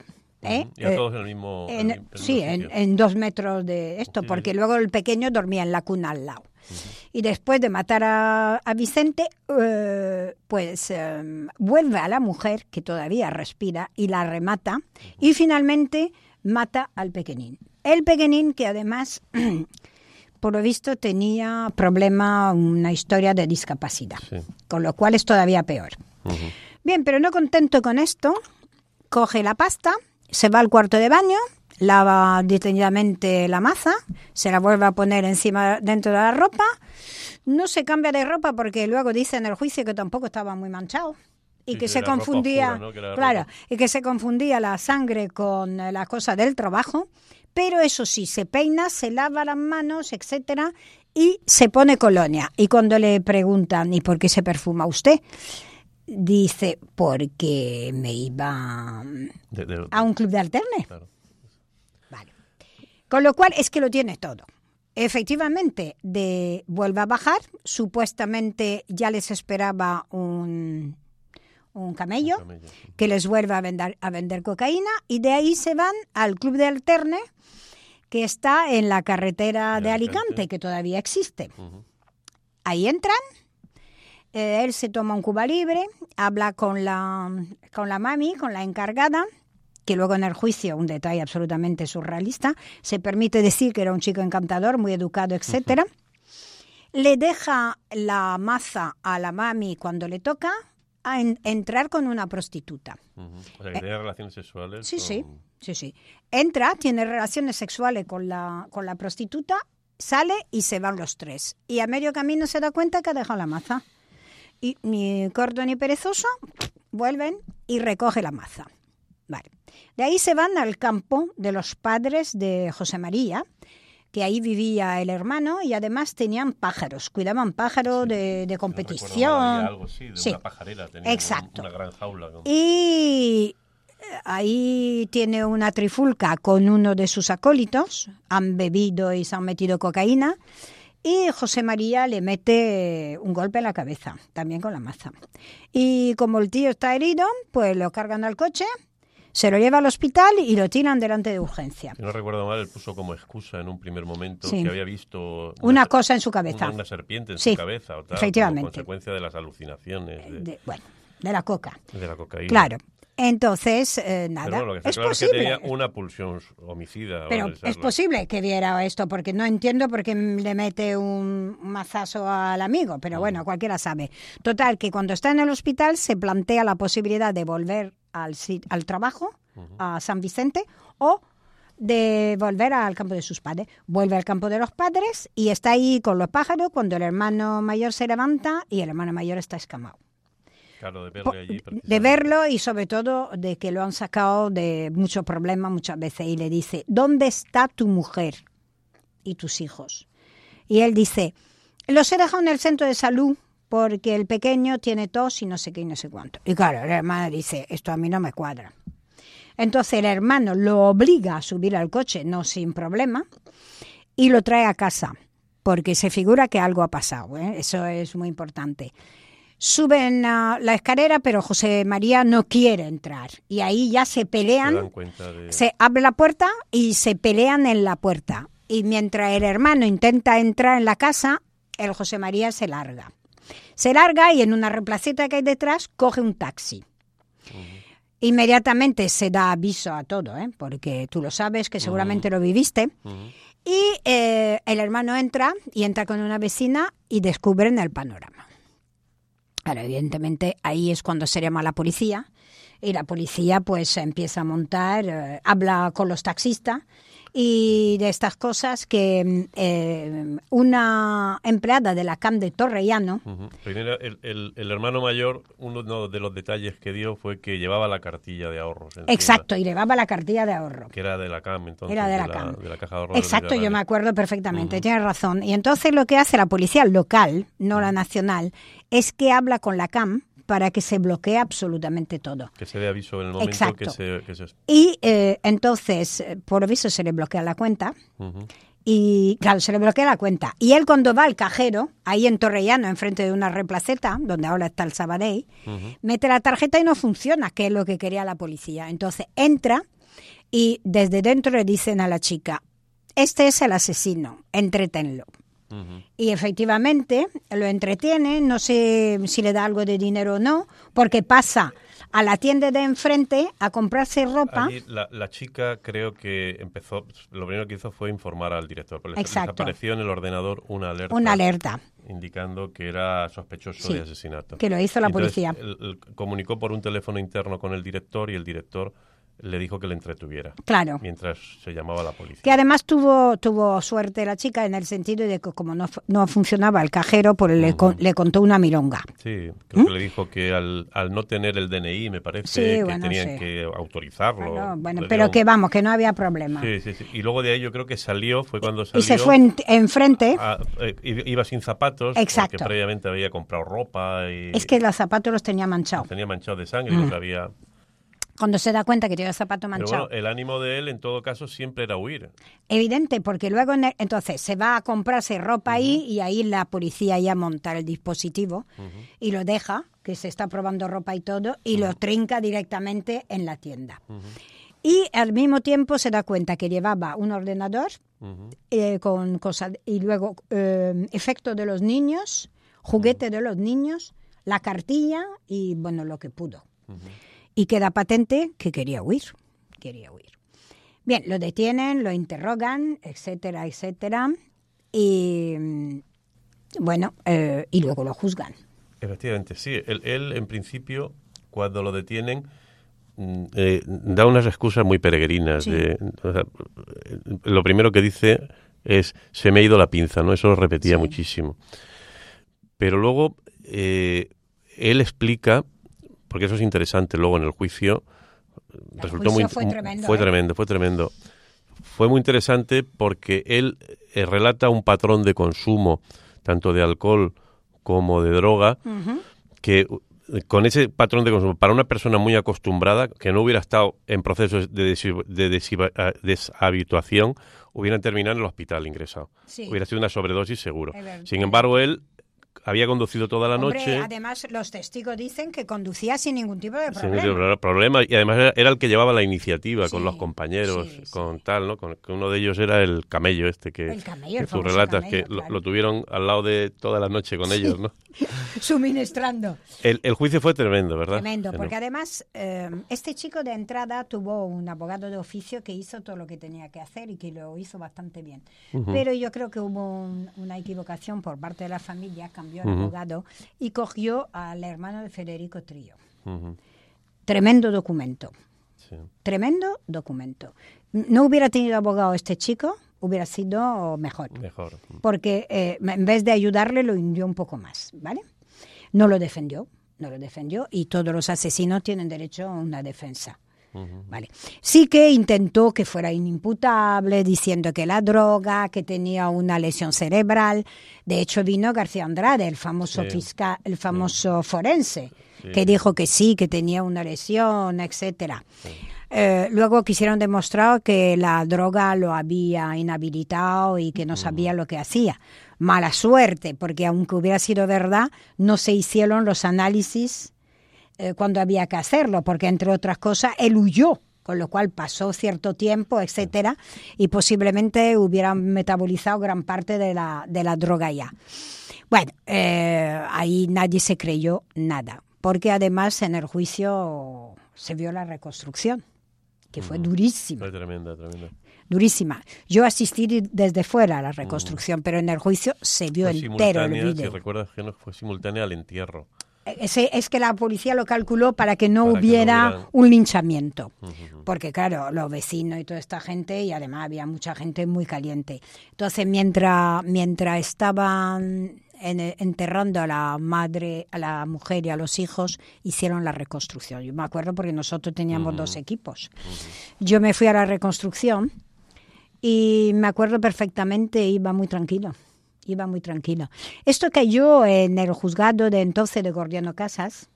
¿eh? Y a Eh, todos en el mismo. en- en el- el sí, mismo en, dos metros de esto, Sí, porque sí. luego el pequeño dormía en la cuna al lado. Y después de matar a, a Vicente, eh, pues eh, vuelve a la mujer, que todavía respira, y la remata, y finalmente mata al pequeñín. El pequeñín que además, por lo visto, tenía problema, una historia de discapacidad, Sí. con lo cual es todavía peor. Bien, pero no contento con esto, coge la pasta, se va al cuarto de baño, lava detenidamente la maza, se la vuelve a poner encima dentro de la ropa, no se cambia de ropa porque luego dice en el juicio que tampoco estaba muy manchado y Sí, que que se confundía, oscura, ¿no? Que era claro, ropa. y que se confundía la sangre con eh, la cosa del trabajo, pero eso sí, se peina, se lava las manos, etcétera, y se pone colonia. Y cuando le preguntan, ¿y por qué se perfuma usted? Dice, porque me iba a un club de alterne. claro. Con lo cual es que lo tiene todo. Efectivamente, de, vuelve a bajar. Supuestamente ya les esperaba un, un camello que les vuelve a vender, a vender cocaína y de ahí se van al club de alterne que está en la carretera De de Alicante, Alicante. que todavía existe. Ahí entran, eh, él se toma un cuba libre, habla con la, con la mami, con la encargada, que luego en el juicio, un detalle absolutamente surrealista, se permite decir que era un chico encantador, muy educado, etcétera. Le deja la maza a la mami cuando le toca a en- entrar con una prostituta. Ujú. O sea, que tenía relaciones sexuales. Eh, Sí, sí, sí, sí. Entra, tiene relaciones sexuales con la, con la prostituta, sale y se van los tres. Y a medio camino se da cuenta que ha dejado la maza. Y ni corto ni perezoso, vuelven y recoge la maza. Vale. De ahí se van al campo de los padres de José María, que ahí vivía el hermano y además tenían pájaros, cuidaban pájaros de, competición. algo así, de Sí. una pajarera. Exacto. Una gran jaula. Y eh, ahí tiene una trifulca con uno de sus acólitos, han bebido y se han metido cocaína, y José María le mete un golpe en la cabeza, también con la maza. Y como el tío está herido, pues lo cargan al coche, se lo lleva al hospital y lo tiran delante de urgencia. Si no recuerdo mal, él puso como excusa en un primer momento Sí. que había visto Una cosa en su cabeza. una, serpiente en Sí, su cabeza o tal, efectivamente. como consecuencia de las alucinaciones de, De- bueno, de la coca. de la cocaína. Claro. Entonces, eh, nada, Pero bueno, lo que está es claro es que posible. tenía una pulsión homicida. Pero vale, es posible que viera esto, porque no entiendo por qué le mete un mazazo al amigo, pero bueno, cualquiera sabe. Total, que cuando está en el hospital se plantea la posibilidad de volver al, al trabajo, a San Vicente, o de volver al campo de sus padres. Vuelve al campo de los padres y está ahí con los pájaros cuando el hermano mayor se levanta y el hermano mayor está escamado Claro, de allí. de verlo y sobre todo de que lo han sacado de muchos problemas muchas veces y le dice, ¿dónde está tu mujer y tus hijos? Y él dice, los he dejado en el centro de salud porque el pequeño tiene tos y no sé qué y no sé cuánto. Y claro, la hermana dice, esto a mí no me cuadra. Entonces el hermano lo obliga a subir al coche, no sin problema, y lo trae a casa, porque se figura que algo ha pasado, ¿eh? eso es muy importante. Suben a la escalera, pero José María no quiere entrar. Y ahí ya se pelean, de... se abre la puerta y se pelean en la puerta. Y mientras el hermano intenta entrar en la casa, el José María se larga. Se larga y en una replaceta que hay detrás coge un taxi. Inmediatamente se da aviso a todo, ¿eh? porque tú lo sabes, que seguramente lo viviste. Y eh, el hermano entra y entra con una vecina y descubren el panorama. Ahora, evidentemente, ahí es cuando se llama a la policía y la policía pues empieza a montar, eh, habla con los taxistas y de estas cosas que mm, eh, una empleada de la CAM de Torrellano. Primero, el, el- el hermano mayor, uno de los detalles que dio fue que llevaba la cartilla de ahorros. encima, exacto, y llevaba la cartilla de ahorro. Que era de la CAM, entonces. Era de la CAM. de la Caja de Ahorros Exacto, yo me acuerdo perfectamente, tienes razón. Y entonces lo que hace la policía local, no la nacional, es que habla con la CAM para que se bloquee absolutamente todo. Que se dé aviso en el momento Exacto. que se... Que se Y eh, entonces, eh, por lo visto, se le bloquea la cuenta y claro, se le bloquea la cuenta. Y él cuando va al cajero, ahí en Torrellano, enfrente de una replaceta, donde ahora está el Sabadell, mete la tarjeta y no funciona, que es lo que quería la policía. Entonces entra y desde dentro le dicen a la chica, este es el asesino, entretenlo. Y efectivamente lo entretiene, no sé si le da algo de dinero o no, porque pasa a la tienda de enfrente a comprarse ropa. Allí la, la chica creo que empezó, lo primero que hizo fue informar al director. Pero les- les Exacto. apareció en el ordenador una alerta. Una alerta. Indicando que era sospechoso Sí, de asesinato. que lo hizo la Entonces, policía. él- él comunicó por un teléfono interno con el director y el director le dijo que le entretuviera. Claro. Mientras se llamaba la policía. Que además tuvo, tuvo suerte la chica en el sentido de que como no, no funcionaba el cajero, pues le, con- le contó una milonga. Sí, creo que le dijo que al, al no tener el DNI, me parece, ¿Mm? Sí, que bueno, tenían sí. que autorizarlo. Bueno, bueno, pero dio que un- vamos, que no había problema. Sí, sí, sí. Y luego de ahí yo creo que salió, fue cuando salió. y se fue en- enfrente. a- eh, iba sin zapatos, Exacto. porque previamente había comprado ropa y Es que los zapatos los tenía manchados. tenía manchado de sangre y Mm. lo que había. Cuando se da cuenta que el zapato Pero manchado. bueno, el ánimo de él en todo caso siempre era huir. Evidente, porque luego en el- entonces se va a comprarse ropa ahí y ahí la policía ya monta el dispositivo y lo deja, que se está probando ropa y todo, y lo trinca directamente en la tienda. Y al mismo tiempo se da cuenta que llevaba un ordenador eh, con cosas y luego eh, efecto de los niños, juguete de los niños, la cartilla y bueno, lo que pudo. Y queda patente que quería huir, quería huir. Bien, lo detienen, lo interrogan, etcétera, etcétera. Y mm, bueno, eh, y luego lo juzgan. Efectivamente, sí. Él, él, en principio, cuando lo detienen, mm, eh, da unas excusas muy peregrinas. Sí. de- o sea, eh, lo primero que dice es, se me ha ido la pinza, ¿no? Eso lo repetía Sí. muchísimo. Pero luego, eh, él explica, porque eso es interesante luego en el juicio, El resultó juicio muy fue tremendo, fue ¿eh? tremendo, fue tremendo. Fue muy interesante porque él eh, relata un patrón de consumo tanto de alcohol como de droga que eh, con ese patrón de consumo para una persona muy acostumbrada que no hubiera estado en procesos de, de deshabituación hubieran terminado en el hospital ingresado. Sí. Hubiera sido una sobredosis seguro. Sin embargo, él había conducido toda la Hombre, noche. además los testigos dicen que conducía sin ningún tipo de Sin problema. ningún problema y además era, el que llevaba la iniciativa con Sí, los compañeros, sí, sí. con tal, ¿no? Con, que uno de ellos era el camello este que, El camello, el que tú relatas camello, que lo- claro. lo, tuvieron al lado de toda la noche con ellos, ¿no? Suministrando. El, el juicio fue tremendo, ¿verdad? Tremendo, porque además eh, este chico de entrada tuvo un abogado de oficio que hizo todo lo que tenía que hacer y que lo hizo bastante bien. Pero yo creo que hubo un- una equivocación por parte de la familia, el abogado y cogió al hermano de Federico Trillo. Tremendo documento, sí. tremendo documento. No hubiera tenido abogado este chico, hubiera sido mejor Mejor. porque eh, en vez de ayudarle lo hundió un poco más, ¿vale? No lo defendió, no lo defendió y todos los asesinos tienen derecho a una defensa. Vale. Sí que intentó que fuera inimputable, diciendo que la droga, que tenía una lesión cerebral. De hecho, vino García Andrade, el famoso Sí. fiscal, el famoso forense, que dijo que sí, que tenía una lesión, etcétera. Eh, luego quisieron demostrar que la droga lo había inhabilitado y que no sabía lo que hacía. Mala suerte, porque aunque hubiera sido verdad, no se hicieron los análisis eh, cuando había que hacerlo, porque entre otras cosas él huyó, con lo cual pasó cierto tiempo, etcétera, y posiblemente hubieran metabolizado gran parte de la, de la droga ya. Bueno, eh, ahí nadie se creyó nada, porque además en el juicio se vio la reconstrucción, que fue durísima Fue tremenda, tremenda. durísima. Yo asistí desde fuera a la reconstrucción, pero en el juicio se vio Fue entero el simultánea, si recuerdas que no, fue simultánea al entierro. Es que la policía lo calculó para que no, Para que no hubiera un linchamiento. Porque claro, los vecinos y toda esta gente, y además había mucha gente muy caliente. Entonces, mientras, mientras estaban en- enterrando a la madre, a la mujer y a los hijos, hicieron la reconstrucción. Yo me acuerdo porque nosotros teníamos dos equipos. Yo me fui a la reconstrucción y me acuerdo perfectamente, iba muy tranquilo. Iba muy tranquilo. Esto cayó en el juzgado de entonces de Gordiano Casas,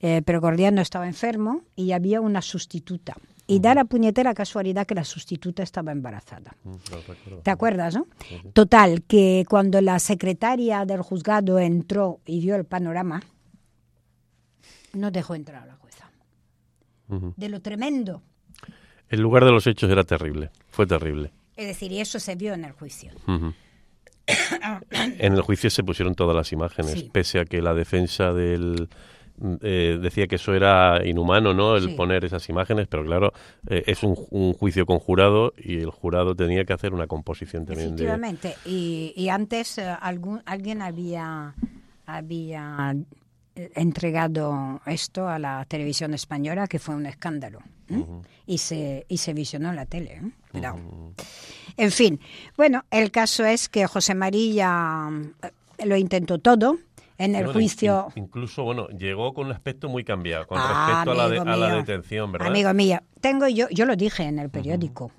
eh, pero Gordiano estaba enfermo y había una sustituta. y da la puñetera casualidad que la sustituta estaba embarazada. ¿Te acuerdas, no? Total, que cuando la secretaria del juzgado entró y vio el panorama, no dejó entrar a la jueza. De lo tremendo. El lugar de los hechos era terrible, fue terrible. Es decir, y eso se vio en el juicio. En el juicio se pusieron todas las imágenes, pese a que la defensa del eh, decía que eso era inhumano, ¿no? El poner esas imágenes, pero claro, eh, es un, juicio con jurado y el jurado tenía que hacer una composición también. Efectivamente, y, y, antes eh, algún, alguien había, había entregado esto a la televisión española, que fue un escándalo. y, se, y se visionó en la tele. En fin, bueno, el caso es que José María lo intentó todo en el juicio. incluso, bueno, llegó con un aspecto muy cambiado con ah, respecto a la, detención, ¿verdad? Amigo mío, tengo yo, yo lo dije en el periódico.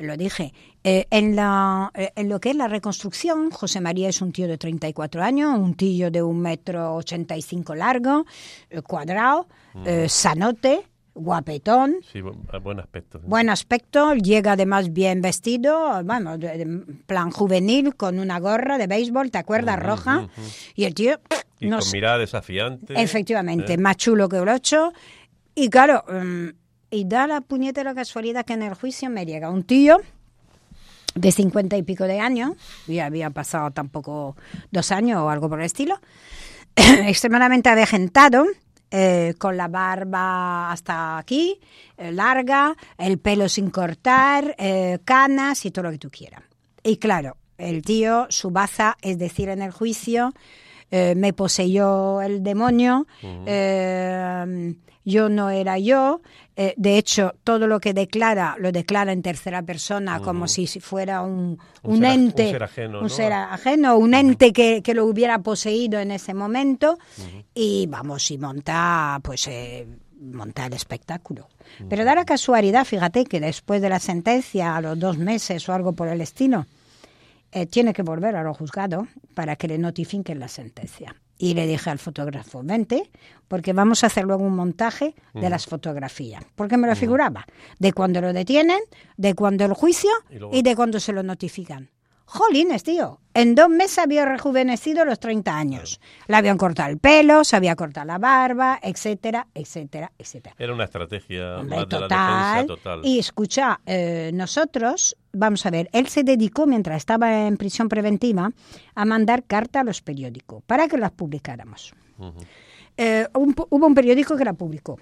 Lo dije. Eh, en, la, eh, en lo que es la reconstrucción, José María es un tío de 34 años, un tío de un metro 85 largo, eh, cuadrado, sanote, guapetón. Sí, buen aspecto. Buen aspecto, llega además bien vestido, bueno, en plan juvenil, con una gorra de béisbol, ¿te acuerdas? Roja. Y el tío... Y con mirada desafiante. Efectivamente, más chulo que el ocho. Y claro, mm, y da la puñetera casualidad que en el juicio me llega un tío de cincuenta y pico de años, y había pasado tampoco dos años o algo por el estilo, extremadamente avejentado, eh, con la barba hasta aquí, eh, larga, el pelo sin cortar, eh, canas y todo lo que tú quieras. Y claro, el tío, su baza, es decir, en el juicio, me poseyó el demonio, yo no era yo. Eh, de hecho, todo lo que declara lo declara en tercera persona, como si fuera un, un, ente, un ser ajeno, un, ser ajeno, un ente que, que, lo hubiera poseído en ese momento. Y vamos, y monta, pues. Eh, monta el espectáculo. Pero da la casualidad, fíjate, que después de la sentencia, a los dos meses o algo por el estilo, eh, tiene que volver a lo juzgado para que le notifiquen la sentencia. Y le dije al fotógrafo, vente, porque vamos a hacer luego un montaje de las fotografías. Porque me lo figuraba, de cuando lo detienen, de cuando el juicio y de cuando se lo notifican. Jolines, tío. En dos meses había rejuvenecido los 30 años. Le habían cortado el pelo, se había cortado la barba, etcétera, etcétera, etcétera. Era una estrategia más total, de la defensa total. Y escucha, eh, nosotros, vamos a ver, él se dedicó mientras estaba en prisión preventiva a mandar carta a los periódicos para que las publicáramos. Eh, hubo un periódico que la publicó.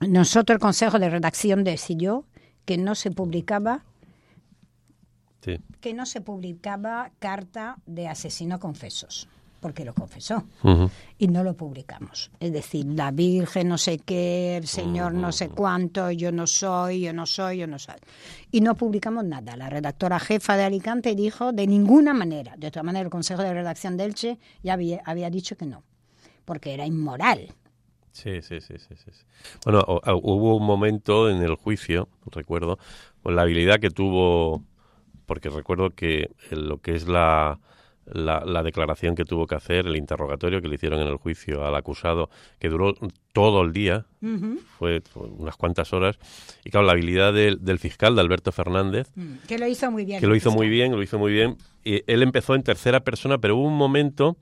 Nosotros, el Consejo de Redacción, decidió que no se publicaba que no se publicaba carta de asesino confesos, porque lo confesó, y no lo publicamos. Es decir, la Virgen no sé qué, el Señor no sé cuánto, yo no soy, yo no soy, yo no soy. Y no publicamos nada. La redactora jefa de Alicante dijo de ninguna manera. De otra manera, el Consejo de Redacción de Elche ya había, había dicho que no, porque era inmoral. Sí, sí, sí, sí, sí. Bueno, hubo un momento en el juicio, recuerdo, con la habilidad que tuvo porque recuerdo que lo que es la, la, declaración que tuvo que hacer, el interrogatorio que le hicieron en el juicio al acusado, que duró todo el día, fue, unas cuantas horas, y claro, la habilidad del, del fiscal, de Alberto Fernández, mm, que lo hizo muy bien. Que lo hizo muy bien, lo hizo muy bien, y él empezó en tercera persona, pero hubo un momento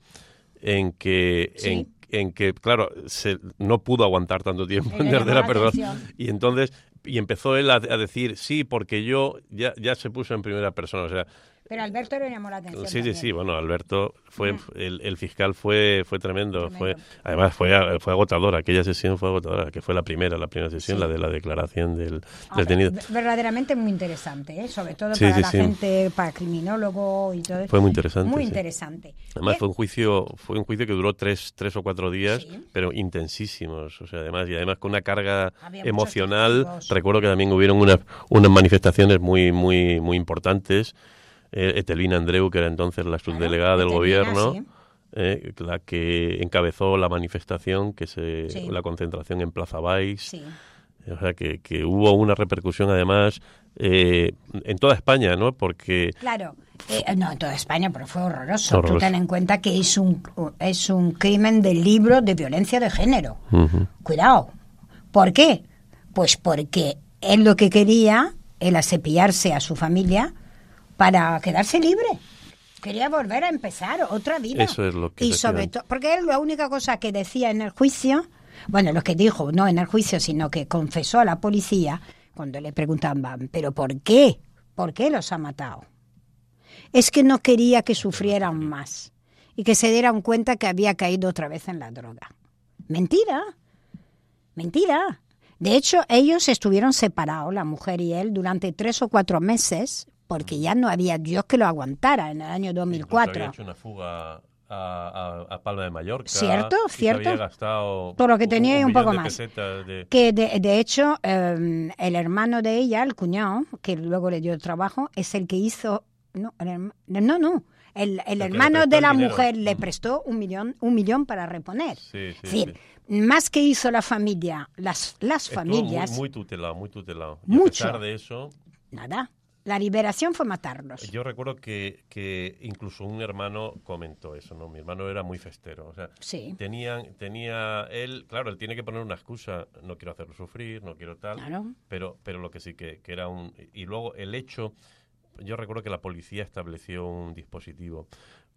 en que, en, en que, claro, se, no pudo aguantar tanto tiempo en tercera persona. Y entonces y empezó él a, decir sí, porque yo ya, ya se puso en primera persona. O sea, pero Alberto le llamó la atención. Sí, sí, sí. Bueno, Alberto fue el, el, fiscal fue fue tremendo. Fue además fue fue agotadora. Aquella sesión fue agotadora, que fue la primera la primera sesión, la de la declaración del ah, detenido. Verdaderamente muy interesante, ¿eh? sobre todo para la gente, para criminólogo y todo. Fue muy interesante. Muy interesante. Además fue un juicio fue un juicio que duró tres tres o cuatro días, pero intensísimos. O sea, además y además con una carga emocional. Recuerdo que también hubieron unas unas manifestaciones muy muy muy importantes eh, Etelina Andreu, que era entonces la subdelegada del gobierno, eh, la que encabezó la manifestación, que se la concentración en Plaza Baix. O sea, que, que, hubo una repercusión además eh, en toda España, ¿no? Porque... Claro, no en toda España, pero fue horroroso. Tú ten en cuenta que es un, es un crimen de libro de violencia de género. Cuidado. ¿Por qué? Pues porque él lo que quería era cepillarse a su familia para quedarse libre. Quería volver a empezar otra vida. Eso es lo que Y sobre todo, porque él la única cosa que decía en el juicio, bueno, lo que dijo, no en el juicio, sino que confesó a la policía cuando le preguntaban, ¿pero por qué? ¿Por qué los ha matado? Es que no quería que sufrieran más y que se dieran cuenta que había caído otra vez en la droga. Mentira, mentira. De hecho, ellos estuvieron separados, la mujer y él, durante tres o cuatro meses, porque ya no había Dios que lo aguantara en el año Incluso 2004. había hecho una fuga a, a- Palma de Mallorca. Cierto, cierto. había gastado Todo lo que tenía y un millón poco de más. de- Que de, de hecho, eh, el hermano de ella, el cuñado, que luego le dio el trabajo, es el que hizo. No, el no, no. El, el hermano de la dinero. mujer le Mm. prestó un millón, un millón para reponer. Sí, sí, es decir, sí. más que hizo la familia, las, las Estuvo familias, Muy, muy tutelado, muy tutelado. Y Mucho. a pesar de eso, nada. La liberación fue matarlos. yo recuerdo que, que incluso un hermano comentó eso, ¿no? Mi hermano era muy festero. O sea, Sí, tenían, tenía él, claro, él tiene que poner una excusa. No quiero hacerlo sufrir, no quiero tal. claro. Pero, pero lo que sí que, que era un... Y luego el hecho, yo recuerdo que la policía estableció un dispositivo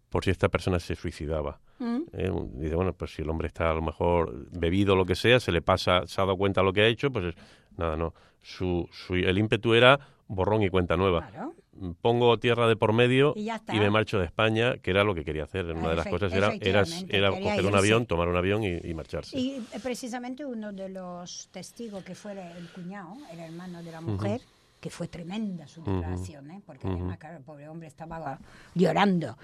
por si esta persona se suicidaba. Mm. ¿eh? Dice, bueno, pues si el hombre está a lo mejor bebido o lo que sea, se le pasa, se ha dado cuenta de lo que ha hecho, pues es- nada, no. Su, su- el ímpetu era borrón y cuenta nueva. Claro. Pongo tierra de por medio Y me marcho de España, que era lo que quería hacer. Una de las cosas era, era, coger un avión, tomar un avión y, y marcharse. Y eh, precisamente uno de los testigos que fue el cuñado, el hermano de la mujer, que fue tremenda su declaración, ¿eh? porque además, claro, el pobre hombre estaba llorando.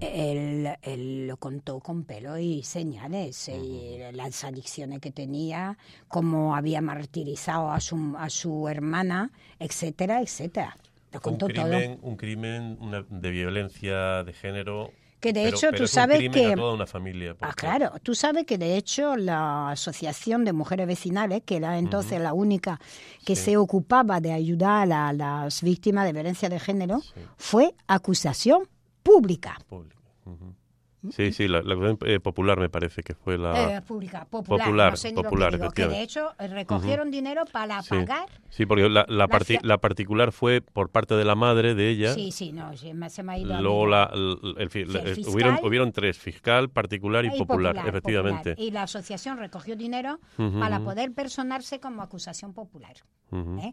él, él lo contó con pelo y señales, y las adicciones que tenía, cómo había martirizado a su, a su hermana, etcétera, etcétera. Lo un contó todo. crimen, un crimen una- de violencia de género. Que de pero- hecho pero tú sabes que- a toda una familia. Ah, claro. Tú sabes que de hecho la Asociación de Mujeres Vecinales, que era entonces la única que se ocupaba de ayudar a las víctimas de violencia de género, fue acusación pública. Público. Ujú. Sí, sí, la, la acusación, eh, popular me parece que fue la... Eh, pública, popular, Popular, no sé que popular, digo, que de hecho eh, recogieron dinero para sí. pagar. Sí, porque la, la, parti- la particular fue por parte de la madre de ella. Sí, sí, no, sí, me- se me ha ido Luego la- el, fiscal. hubieron, hubieron tres, fiscal, particular y, y popular, popular, efectivamente. popular. Y la asociación recogió dinero para poder personarse como acusación popular. ¿eh?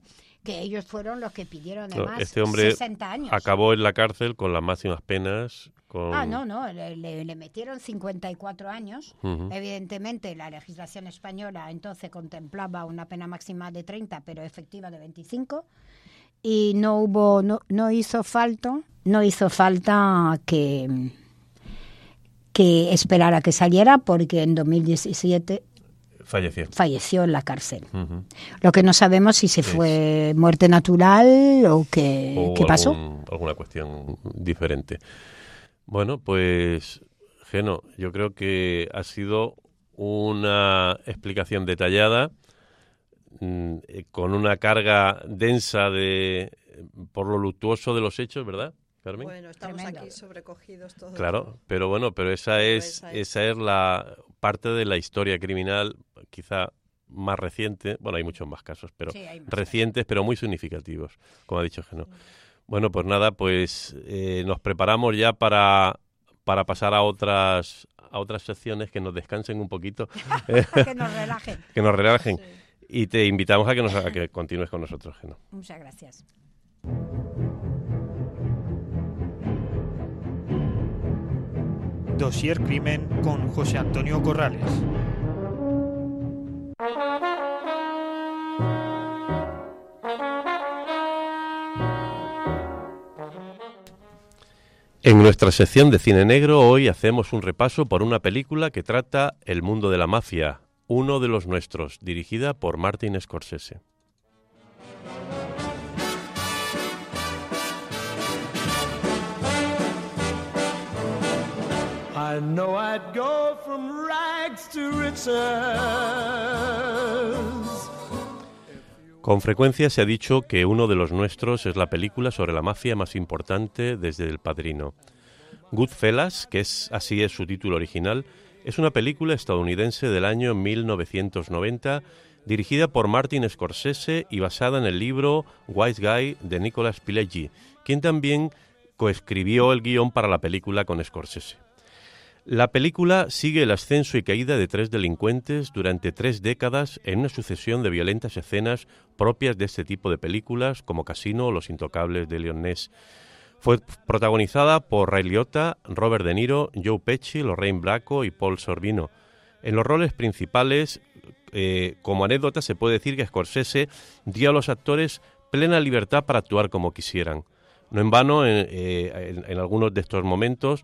Que ellos fueron los que pidieron No, además este hombre 60 años. acabó en la cárcel con las máximas penas. Con... Ah, no, no, le, le- le metieron 54 años. Evidentemente, la legislación española entonces contemplaba una pena máxima de 30, pero efectiva de 25. Y no hubo, no, no hizo falta, no hizo falta que, que esperara que saliera, porque en 2017 Falleció. falleció en la cárcel. Lo que no sabemos si se Sí. fue muerte natural o qué, o qué pasó. algún- alguna cuestión diferente. Bueno, pues, Geno, yo creo que ha sido una explicación detallada, mm, eh, con una carga densa de por lo luctuoso de los hechos, ¿verdad, Carmen? Bueno, estamos Tremendo. aquí sobrecogidos todos. Claro, pero bueno, pero esa Pero es esa es. esa es la parte de la historia criminal, quizá más reciente. Bueno, hay muchos más casos, pero Sí, más recientes, pero muy significativos, como ha dicho Geno. Bueno, pues nada, pues eh, nos preparamos ya para, para pasar a otras a otras secciones que nos descansen un poquito, que nos relajen. que nos relajen. Sí. Y te invitamos a que, nos, a que continúes con nosotros, Geno. Muchas gracias. Dossier Crimen con José Antonio Corrales. En nuestra sección de cine negro hoy hacemos un repaso por una película que trata el mundo de la mafia, uno de los nuestros, dirigida por Martin Scorsese. I'd go from rags to. Con frecuencia se ha dicho que uno de los nuestros es la película sobre la mafia más importante desde El Padrino. Goodfellas, que es así es su título original, es una película estadounidense del año 1990 dirigida por Martin Scorsese y basada en el libro Wise Guy de Nicolas Pileggi, quien también coescribió el guion para la película con Scorsese. La película sigue el ascenso y caída de tres delincuentes durante tres décadas en una sucesión de violentas escenas propias de este tipo de películas como Casino o Los Intocables de Leon Ness. Fue protagonizada por Ray Liotta, Robert De Niro, Joe Pesci, Lorraine Bracco y Paul Sorbino. En los roles principales, eh, como anécdota, se puede decir que Scorsese dio a los actores plena libertad para actuar como quisieran. No en vano, en, eh, en algunos de estos momentos,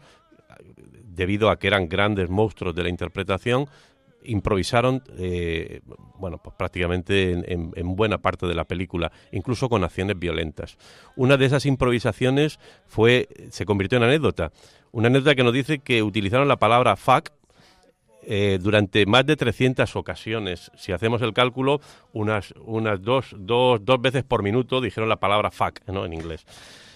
debido a que eran grandes monstruos de la interpretación, improvisaron, eh, bueno, pues prácticamente en, buena parte de la película, incluso con acciones violentas. Una de esas improvisaciones fue, se convirtió en anécdota. Una anécdota que nos dice que utilizaron la palabra fuck eh, durante más de 300 ocasiones. Si hacemos el cálculo, unas, unas dos, dos, dos veces por minuto dijeron la palabra fuck, ¿no? En inglés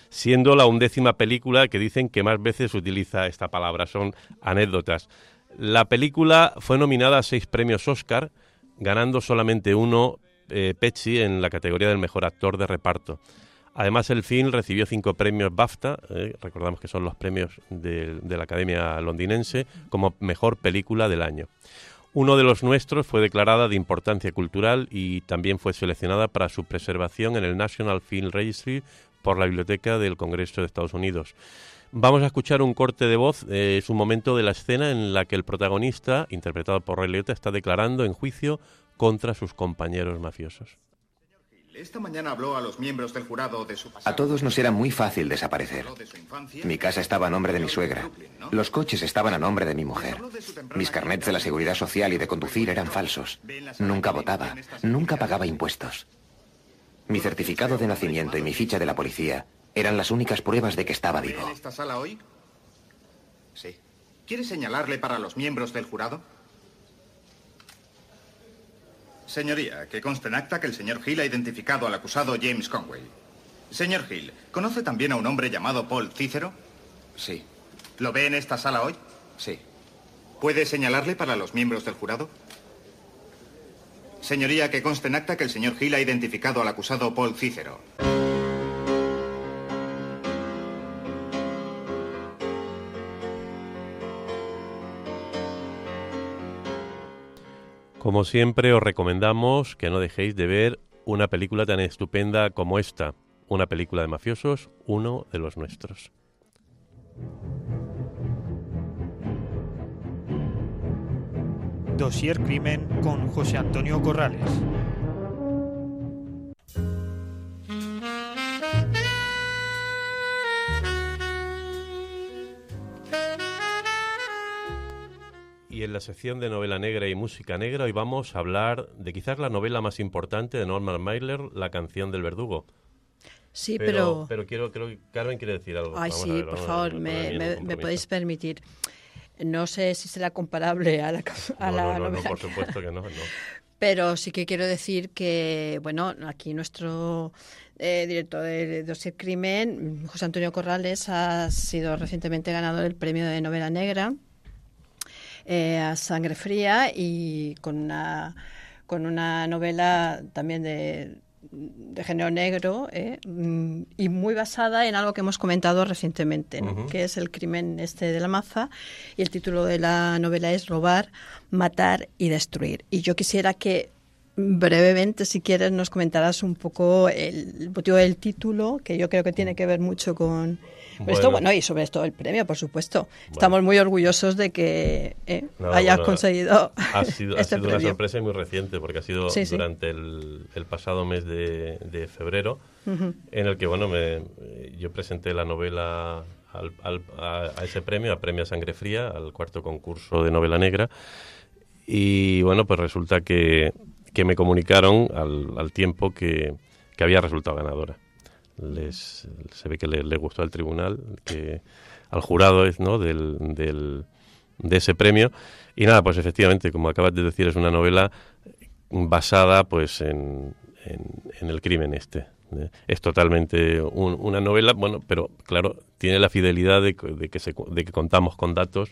siendo la undécima película que dicen que más veces utiliza esta palabra. Son anécdotas. La película fue nominada a seis premios Oscar, ganando solamente uno eh, en la categoría del mejor actor de reparto. Además, el film recibió cinco premios BAFTA, eh, recordamos que son los premios de, la Academia Londinense, como mejor película del año. Uno de los nuestros fue declarada de importancia cultural y también fue seleccionada para su preservación en el National Film Registry por la Biblioteca del Congreso de Estados Unidos. Vamos a escuchar un corte de voz, eh, es un momento de la escena en la que el protagonista, interpretado por Ray Liotta, está declarando en juicio contra sus compañeros mafiosos. Esta mañana habló a los miembros del jurado de su A todos nos era muy fácil desaparecer. Mi casa estaba a nombre de mi suegra. Los coches estaban a nombre de mi mujer. Mis carnets de la seguridad social y de conducir eran falsos. Nunca votaba. Nunca pagaba impuestos. Mi certificado de nacimiento y mi ficha de la policía eran las únicas pruebas de que estaba vivo. ¿En esta sala hoy? Sí. ¿Quiere señalarle para los miembros del jurado? Señoría, que conste en acta que el señor Hill ha identificado al acusado James Conway. Señor Hill, ¿conoce también a un hombre llamado Paul Cícero? Sí. ¿Lo ve en esta sala hoy? Sí. ¿Puede señalarle para los miembros del jurado? Señoría, que conste en acta que el señor Hill ha identificado al acusado Paul Cícero. Como siempre, os recomendamos que no dejéis de ver una película tan estupenda como esta, una película de mafiosos, uno de los nuestros. Dossier Crimen con José Antonio Corrales. Y en la sección de novela negra y música negra hoy vamos a hablar de quizás la novela más importante de Norman Mailer, La canción del verdugo. Sí, pero... Pero, quiero, creo que Carmen quiere decir algo. Ay, sí, por favor, me podéis permitir. No sé si será comparable a la, a la no, no, por supuesto que no, Pero sí que quiero decir que, bueno, aquí nuestro eh, director de Dossier Crimen, José Antonio Corrales, ha sido recientemente ganador del premio de novela negra eh, a Sangre Fría y con una, con una novela también de de género negro ¿eh? Mm, y muy basada en algo que hemos comentado recientemente, que es el crimen este de la maza y el título de la novela es Robar, Matar y Destruir. Y yo quisiera que brevemente, si quieres, nos comentaras un poco el motivo del título, que yo creo que tiene que ver mucho con esto, bueno, y sobre esto el premio, por supuesto. Estamos muy orgullosos de que eh, hayas conseguido. Ha sido, ha este sido una sorpresa muy reciente, porque ha sido durante El, pasado mes de, febrero, en el que, bueno, me, yo presenté la novela a, ese premio, a Premio Sangre Fría, al cuarto concurso de novela negra. Y bueno, pues resulta que, que me comunicaron al, tiempo que, que había resultado ganadora les, se ve que le, gustó al tribunal, que al jurado ¿no? del, del, de ese premio. Y nada, pues efectivamente, como acabas de decir, es una novela basada pues en, en, el crimen este. ¿eh? Es totalmente una novela, bueno, pero claro, tiene la fidelidad de, de, que, se, de que contamos con datos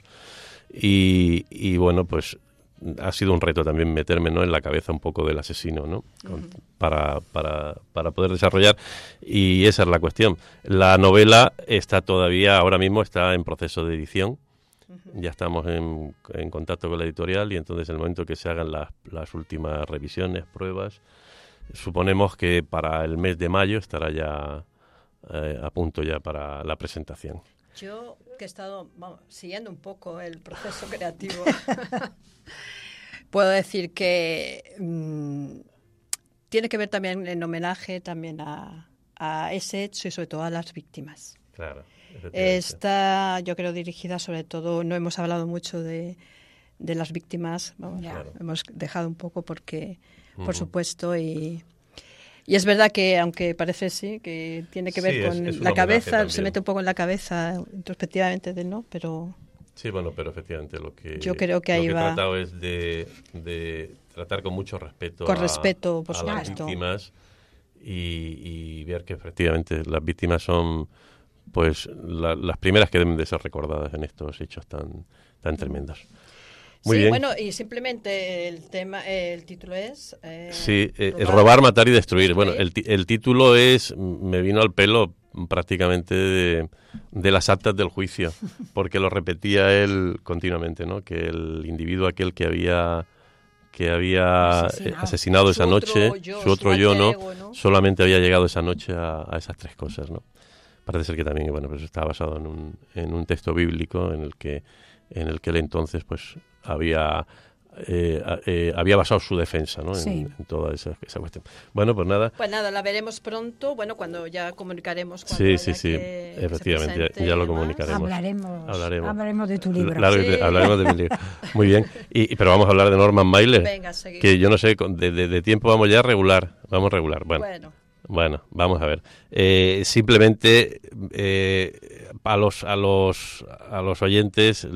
y, y bueno, pues ha sido un reto también meterme ¿no? en la cabeza un poco del asesino, ¿no? para, para, para poder desarrollar. Y esa es la cuestión. La novela está todavía, ahora mismo está en proceso de edición. Ya estamos en, en, contacto con la editorial y entonces en el momento que se hagan las, las últimas revisiones, pruebas, suponemos que para el mes de mayo estará ya eh, a punto ya para la presentación. Yo que he estado siguiendo un poco el proceso creativo, puedo decir que mm, tiene que ver también en homenaje también a, a, ese hecho y sobre todo a las víctimas. Claro. Está, yo creo, dirigida sobre todo, no hemos hablado mucho de, de las víctimas, hemos dejado un poco porque, por supuesto, y y es verdad que, aunque parece sí, que tiene que ver con la cabeza, se mete un poco en la cabeza introspectivamente de no, pero... Sí, bueno, pero efectivamente lo que, yo creo que ahí lo que he tratado es de, tratar con mucho respeto, con respeto por a las víctimas y, ver que efectivamente las víctimas son pues las primeras que deben de ser recordadas en estos hechos tan, tan tremendos sí, bueno, y simplemente el tema, el título es... Eh, sí, eh, robar, matar y destruir. Bueno, el, el, título es, me vino al pelo prácticamente de, de, las actas del juicio, porque lo repetía él continuamente, ¿no? Que el individuo aquel que había que había asesinado, esa noche, su otro yo, ¿no? Solamente había llegado esa noche a, a, esas tres cosas, ¿no? Parece ser que también, bueno, pues está basado en un, en un texto bíblico en el que en el que él entonces pues había eh, eh, había basado su defensa ¿no? en, toda esa, cuestión. Bueno, pues nada. Pues nada, la veremos pronto, bueno, cuando ya comunicaremos. sí, sí, sí, efectivamente, ya, lo comunicaremos. Hablaremos, hablaremos, de tu libro. hablaremos de mi libro. Muy bien, y, pero vamos a hablar de Norman Mailer, Venga, que yo no sé, de, de, tiempo vamos ya regular, vamos regular. Bueno. bueno. vamos a ver. Eh, simplemente a los a los a los oyentes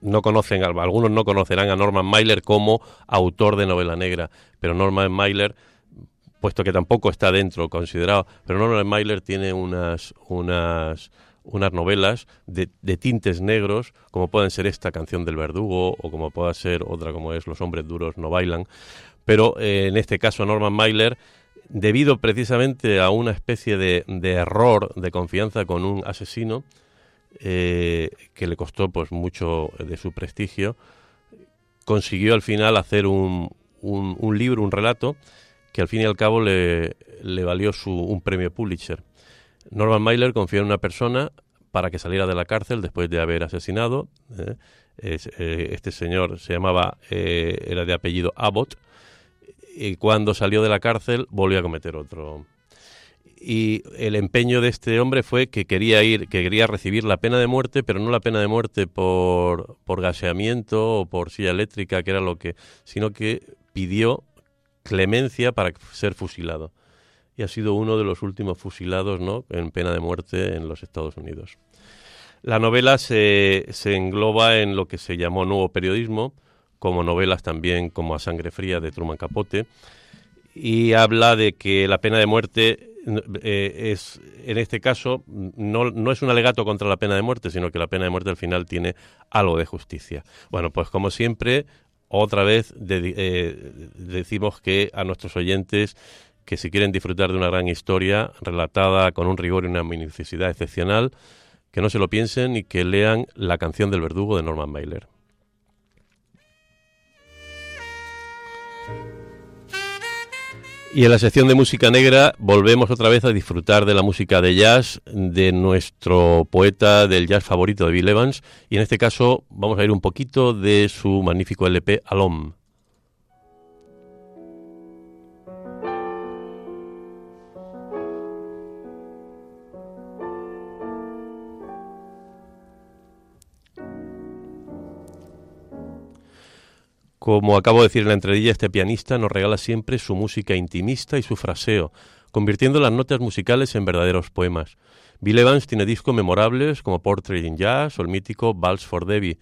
no conocen, algunos no conocerán a Norman Mailer como autor de novela negra, pero Norman Mailer, puesto que tampoco está dentro considerado, pero Norman Mailer tiene unas, unas, unas novelas de, de, tintes negros, como pueden ser esta canción del verdugo o como pueda ser otra como es Los hombres duros no bailan, pero eh, en este caso Norman Mailer debido precisamente a una especie de, de error de confianza con un asesino, eh, que le costó pues mucho de su prestigio, consiguió al final hacer un, un, libro, un relato, que al fin y al cabo le, le valió su, un premio Pulitzer. Norman Mailer confió en una persona para que saliera de la cárcel después de haber asesinado. ¿eh? Eh, este señor se llamaba, era de apellido Abbott, y cuando salió de la cárcel volvió a cometer otro, y el empeño de este hombre fue que quería ir, que quería recibir la pena de muerte, pero no la pena de muerte por, por gaseamiento o por silla eléctrica, que era lo que, sino que pidió clemencia para ser fusilado. Y ha sido uno de los últimos fusilados ¿no? en pena de muerte en los Estados Unidos. La novela se, se engloba en lo que se llamó nuevo periodismo, como novelas también como A Sangre Fría de Truman Capote, y habla de que la pena de muerte eh, es en este caso no, no es un alegato contra la pena de muerte, sino que la pena de muerte al final tiene algo de justicia. Bueno, pues como siempre, otra vez eh, decimos que a nuestros oyentes que si quieren disfrutar de una gran historia relatada con un rigor y una minuciosidad excepcional, que no se lo piensen y que lean La canción del verdugo de Norman Mailer. Y en la sección de música negra volvemos otra vez a disfrutar de la música de jazz de nuestro poeta del jazz favorito de Bill Evans. Y en este caso vamos a ir un poquito de su magnífico LP Alom. Como acabo de decir en la entradilla, este pianista nos regala siempre su música intimista y su fraseo, convirtiendo las notas musicales en verdaderos poemas. Bill Evans tiene discos memorables como Portrait in Jazz o el mítico Vals for Debbie,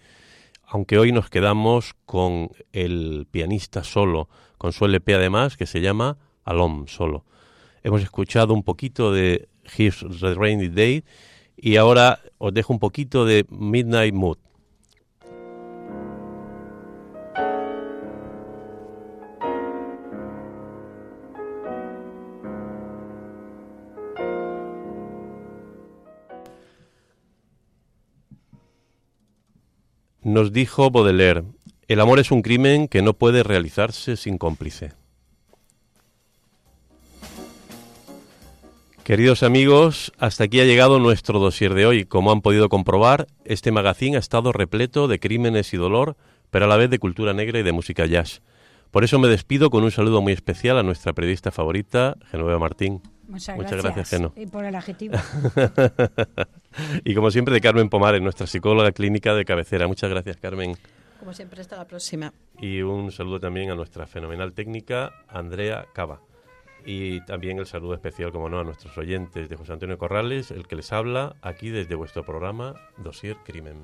aunque hoy nos quedamos con el pianista solo, con su LP además que se llama Alom solo. Hemos escuchado un poquito de His Rainy Day y ahora os dejo un poquito de Midnight Mood. Nos dijo Baudelaire, el amor es un crimen que no puede realizarse sin cómplice. Queridos amigos, hasta aquí ha llegado nuestro dossier de hoy. Como han podido comprobar, este magazine ha estado repleto de crímenes y dolor, pero a la vez de cultura negra y de música jazz. Por eso me despido con un saludo muy especial a nuestra periodista favorita, Genoveva Martín. Muchas, Muchas gracias, gracias, Geno. Y por el adjetivo. y como siempre de Carmen Pomares, nuestra psicóloga clínica de cabecera. Muchas gracias, Carmen. Como siempre, hasta la próxima. Y un saludo también a nuestra fenomenal técnica, Andrea Cava. Y también el saludo especial, como no, a nuestros oyentes de José Antonio Corrales, el que les habla aquí desde vuestro programa Dosier Crimen.